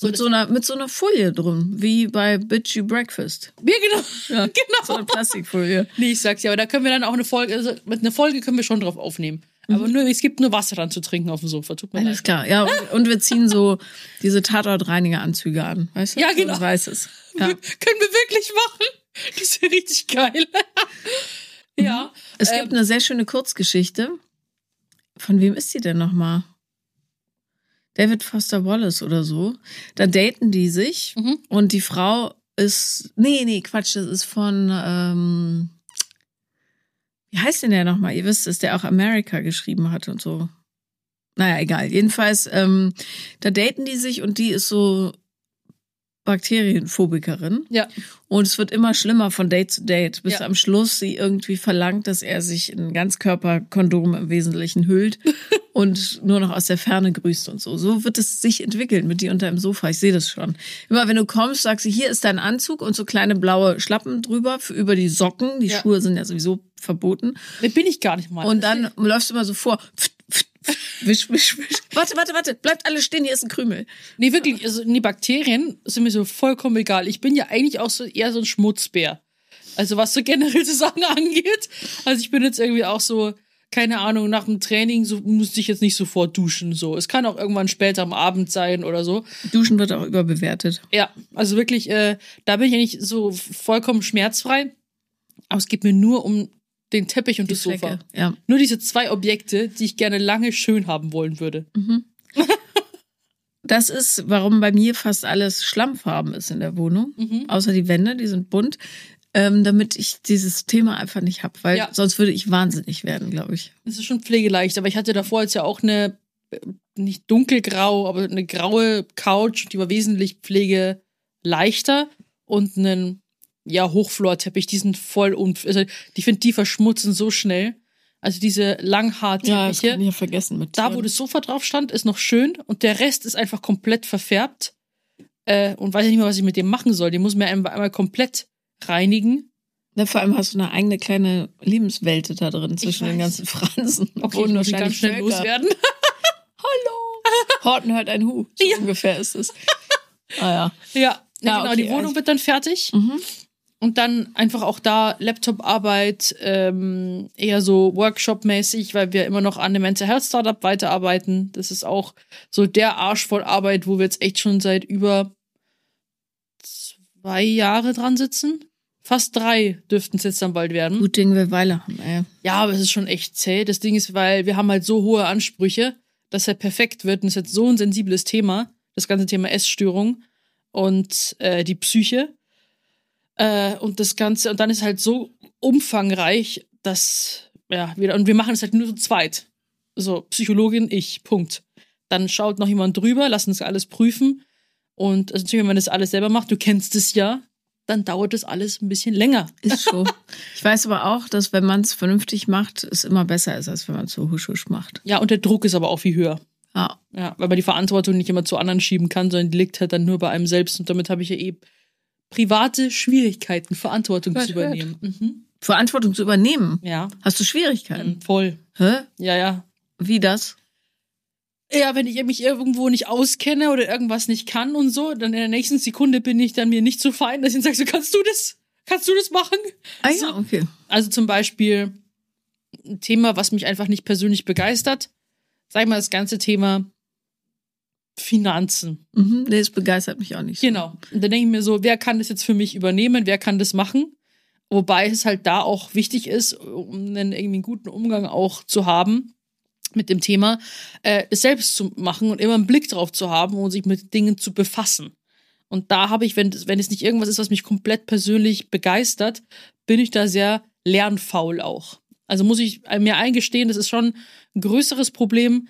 So, mit, so einer, mit so einer Folie drum, wie bei Bitchy Breakfast. Ja, genau. Ja, genau. So eine Plastikfolie. Nee, ich sag's ja, aber da können wir dann auch eine Folge, also mit einer Folge können wir schon drauf aufnehmen. Mhm. Aber nur, es gibt nur Wasser dann zu trinken auf dem Sofa. Tut mir Alles leid. klar, ja. Und, und wir ziehen so diese Tatortreinigeranzüge an, weißt du? Ja, So genau. ein weißes. Ja. Können wir wirklich machen? Das ist ja richtig geil. ja. Es ähm, gibt eine sehr schöne Kurzgeschichte. Von wem ist die denn nochmal? David Foster Wallace oder so. Da daten die sich Mhm. und die Frau ist. Nee, nee, Quatsch, das ist von. Ähm, wie heißt denn der nochmal? Ihr wisst es, der auch America geschrieben hat und so. Naja, egal. Jedenfalls, ähm, da daten die sich und die ist so Bakterienphobikerin. Ja. Und es wird immer schlimmer von Date zu Date, bis Ja. am Schluss sie irgendwie verlangt, dass er sich in Ganzkörperkondom im Wesentlichen hüllt und nur noch aus der Ferne grüßt und so. So wird es sich entwickeln mit dir unter dem Sofa. Ich sehe das schon. Immer wenn du kommst, sagst sie, hier ist dein Anzug und so kleine blaue Schlappen drüber für über die Socken. Die Ja. Schuhe sind ja sowieso verboten. Nee, bin ich gar nicht mal. Und dann läufst du immer so vor. Pft, pft, pft, Wisch, wisch, wisch. Warte, warte, warte. Bleibt alle stehen, hier ist ein Krümel. Nee, wirklich, also die Bakterien sind mir so vollkommen egal. Ich bin ja eigentlich auch so eher so ein Schmutzbär. Also was so generell so Sachen angeht. Also ich bin jetzt irgendwie auch so, keine Ahnung, nach dem Training so musste ich jetzt nicht sofort duschen. So, es kann auch irgendwann später am Abend sein oder so. Duschen wird auch überbewertet. Ja, also wirklich, äh, da bin ich eigentlich so vollkommen schmerzfrei. Aber es geht mir nur um den Teppich und Die das Sofa. Flecke. Ja. Nur diese zwei Objekte, die ich gerne lange schön haben wollen würde. Das ist, warum bei mir fast alles Schlammfarben ist in der Wohnung. Mhm. Außer die Wände, die sind bunt. Ähm, damit ich dieses Thema einfach nicht hab, weil Ja. sonst würde ich wahnsinnig werden, glaube ich. Das ist schon pflegeleicht, aber ich hatte davor jetzt ja auch eine, äh, nicht dunkelgrau, aber eine graue Couch, die war wesentlich pflegeleichter und einen, ja, Hochflorteppich, die sind voll un, also, die finde, die verschmutzen so schnell. Also diese Langhaarteppiche. ich ja vergessen mit Da, wo das Sofa drauf stand, ist noch schön und der Rest ist einfach komplett verfärbt. äh, und weiß ja nicht mehr, was ich mit dem machen soll. Den muss man einmal, einmal komplett reinigen. Ja, vor allem hast du eine eigene kleine Lebenswelt da drin zwischen den ganzen Fransen. Okay, Wohnen ich muss ihn ganz wahrscheinlich schnell Völker. loswerden. Horten hört ein Hu. So Ja. ungefähr ist es. Ah ja. Ja, Ja, genau, okay, die Wohnung also- wird dann fertig. Mhm. Und dann einfach auch da Laptop-Arbeit, ähm, eher so Workshop-mäßig, weil wir immer noch an dem Mental Health Startup weiterarbeiten. Das ist auch so der Arsch voll Arbeit, wo wir jetzt echt schon seit über zwei Jahre dran sitzen. Fast drei dürften es jetzt dann bald werden. Gut Ding wir Weile haben, ey. Ja, aber es ist schon echt zäh. Das Ding ist, weil wir haben halt so hohe Ansprüche, dass er perfekt wird. Und es ist jetzt so ein sensibles Thema, das ganze Thema Essstörung und äh, die Psyche. Äh, und das Ganze, und dann ist halt so umfangreich, dass, ja, wir, und wir machen es halt nur zu zweit. So, Psychologin, ich, Punkt. Dann schaut noch jemand drüber, lassen es alles prüfen. Und also natürlich, wenn man das alles selber macht, du kennst es ja, dann dauert das alles ein bisschen länger. Ist so. Ich weiß aber auch, dass wenn man es vernünftig macht, es immer besser ist, als wenn man es so husch husch macht. Ja, und der Druck ist aber auch viel höher. Ja. Ja, weil man die Verantwortung nicht immer zu anderen schieben kann, sondern die liegt halt dann nur bei einem selbst. Und damit habe ich ja eh private Schwierigkeiten, Verantwortung Hört, zu übernehmen. Mhm. Verantwortung zu übernehmen. Ja, Hast du Schwierigkeiten? voll. Hä? Ja, ja. Wie das? Ja, wenn ich mich irgendwo nicht auskenne oder irgendwas nicht kann und so, dann in der nächsten Sekunde bin ich dann mir nicht so fein, dass ich dann sage, so, kannst du das? Kannst du das machen? Ah So. ja, okay. Also zum Beispiel ein Thema, was mich einfach nicht persönlich begeistert. Sag ich mal, das ganze Thema Finanzen. Mhm. Es begeistert mich auch nicht. so. Genau. Und dann denke ich mir so, wer kann das jetzt für mich übernehmen? Wer kann das machen? Wobei es halt da auch wichtig ist, um einen irgendwie einen guten Umgang auch zu haben mit dem Thema, äh, es selbst zu machen und immer einen Blick drauf zu haben und sich mit Dingen zu befassen. Und da habe ich, wenn, wenn es nicht irgendwas ist, was mich komplett persönlich begeistert, bin ich da sehr lernfaul auch. Also muss ich mir eingestehen, das ist schon ein größeres Problem,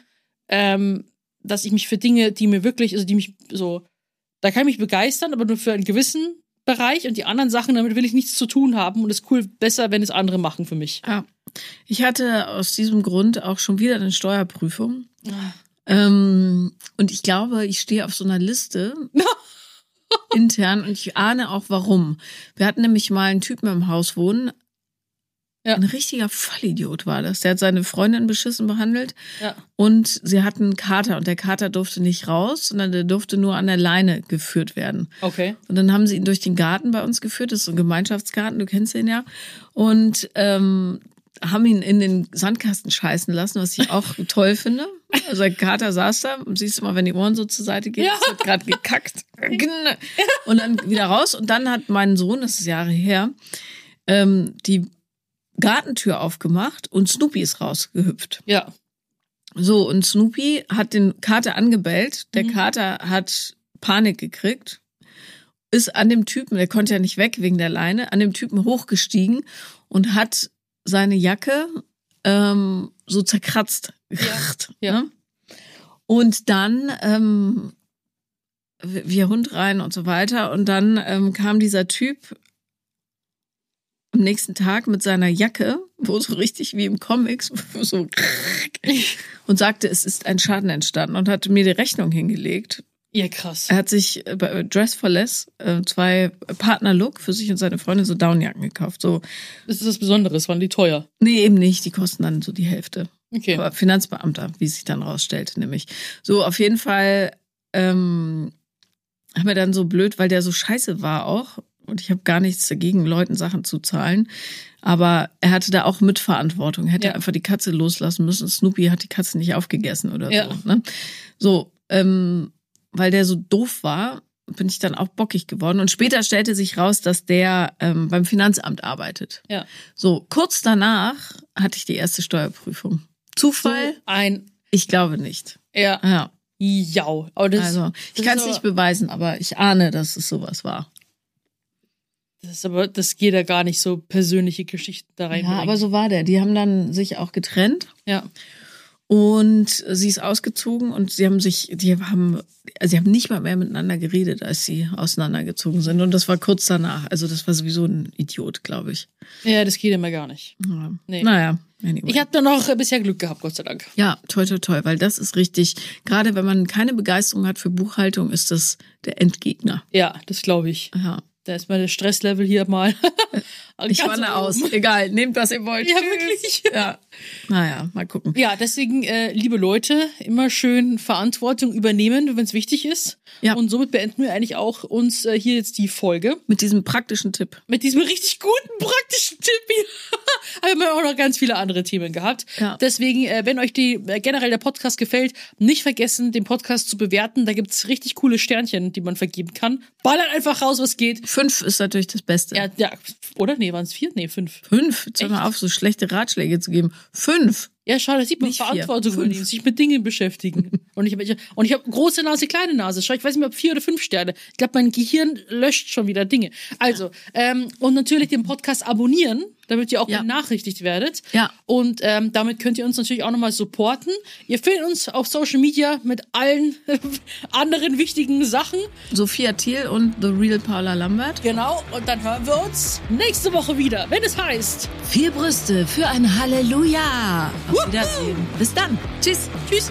ähm, dass ich mich für Dinge, die mir wirklich, also die mich so, da kann ich mich begeistern, aber nur für einen gewissen Bereich und die anderen Sachen, damit will ich nichts zu tun haben und es ist cool, besser, wenn es andere machen für mich. Ja. Ich hatte aus diesem Grund auch schon wieder eine Steuerprüfung. Ähm, und ich glaube, ich stehe auf so einer Liste intern und ich ahne auch warum. Wir hatten nämlich mal einen Typen im Haus wohnen. Ja. Ein richtiger Vollidiot war das. Der hat seine Freundin beschissen behandelt Ja. und sie hatten einen Kater und der Kater durfte nicht raus, sondern der durfte nur an der Leine geführt werden. Okay. Und dann haben sie ihn durch den Garten bei uns geführt. Das ist so ein Gemeinschaftsgarten, du kennst den ja. Und ähm, haben ihn in den Sandkasten scheißen lassen, was ich auch toll finde. Also der Kater saß da und siehst du mal, wenn die Ohren so zur Seite gehen, Ja. es hat gerade gekackt. Und dann wieder raus. Und dann hat mein Sohn, das ist Jahre her, ähm, die Gartentür aufgemacht und Snoopy ist rausgehüpft. Ja. So, und Snoopy hat den Kater angebellt. Der Mhm. Kater hat Panik gekriegt, ist an dem Typen, der konnte ja nicht weg wegen der Leine, an dem Typen hochgestiegen und hat seine Jacke ähm, so zerkratzt. Ja. Ne? Und dann ähm, wir Hund rein und so weiter. Und dann ähm, kam dieser Typ am nächsten Tag mit seiner Jacke, wo so richtig wie im Comics, so und sagte, es ist ein Schaden entstanden und hatte mir die Rechnung hingelegt. Ja, krass. Er hat sich äh, bei Dress for Less äh, zwei Partner-Look für sich und seine Freundin so Downjacken gekauft. So, Das ist was Besonderes, waren die teuer. nee, eben nicht, die kosten dann so die Hälfte. Okay. Aber Finanzbeamter, wie es sich dann rausstellte, nämlich. So, auf jeden Fall ähm, haben wir dann so blöd, weil der so scheiße war auch. Und ich habe gar nichts dagegen, Leuten Sachen zu zahlen. Aber er hatte da auch Mitverantwortung. Er hätte Ja. einfach die Katze loslassen müssen. Snoopy hat die Katze nicht aufgegessen oder Ja. so. Ne? So, ähm, weil der so doof war, bin ich dann auch bockig geworden. Und später stellte sich raus, dass der ähm, beim Finanzamt arbeitet. Ja. So, kurz danach hatte ich die erste Steuerprüfung. So Zufall? ein, Ich glaube nicht. ja, Ja, jau. Aber das, also ich kann es nicht beweisen, aber ich ahne, dass es sowas war. das ist aber, das geht ja gar nicht so persönliche Geschichten da rein. Ja, aber so war der. Die haben dann sich auch getrennt Ja. Und sie ist ausgezogen und sie haben sich, die haben, also sie haben nicht mal mehr miteinander geredet, als sie auseinandergezogen sind. Und das war kurz danach. Also das war sowieso ein Idiot, glaube ich. Ja, das geht immer gar nicht. Ja. Nee. Naja, anyway. Ich habe da noch bisher Glück gehabt, Gott sei Dank. Ja, toll, toll, toll, weil das ist richtig, gerade wenn man keine Begeisterung hat für Buchhaltung, ist das der Endgegner. Ja, das glaube ich. Ja. Da ist meine Stresslevel hier mal. Ich wanne aus. Egal, nehmt, was ihr wollt. Ja, Tschüss. wirklich. Ja. Naja, mal gucken. Ja, deswegen, äh, liebe Leute, immer schön Verantwortung übernehmen, wenn es wichtig ist. Ja. Und somit beenden wir eigentlich auch uns äh, hier jetzt die Folge. Mit diesem praktischen Tipp. Mit diesem richtig guten, praktischen Tipp hier. Aber wir haben auch noch ganz viele andere Themen gehabt. Ja. Deswegen, äh, wenn euch die, äh, generell der Podcast gefällt, nicht vergessen, den Podcast zu bewerten. Da gibt's richtig coole Sternchen, die man vergeben kann. Ballert einfach raus, was geht. Fünf ist natürlich das Beste. Ja, ja, oder? Nee, waren es vier? Nee, fünf. Fünf. Jetzt hör mal auf, so schlechte Ratschläge zu geben. Fünf. Ja, schade, da sieht man Nicht vier, Verantwortung fünf. übernehmen, sich mit Dingen beschäftigen. und ich habe und ich habe große Nase, kleine Nase. Schau, ich weiß nicht mehr, ob vier oder fünf Sterne. Ich glaube, mein Gehirn löscht schon wieder Dinge. Also, ähm, und natürlich den Podcast abonnieren, damit ihr auch Ja. benachrichtigt werdet. Ja. Und ähm, damit könnt ihr uns natürlich auch nochmal supporten. Ihr findet uns auf Social Media mit allen anderen wichtigen Sachen. Sophia Thiel und The Real Paula Lambert. Genau. Und dann hören wir uns nächste Woche wieder, wenn es heißt. Vier Brüste für ein Halleluja. Auf Wiedersehen. Bis dann. Tschüss. Tschüss.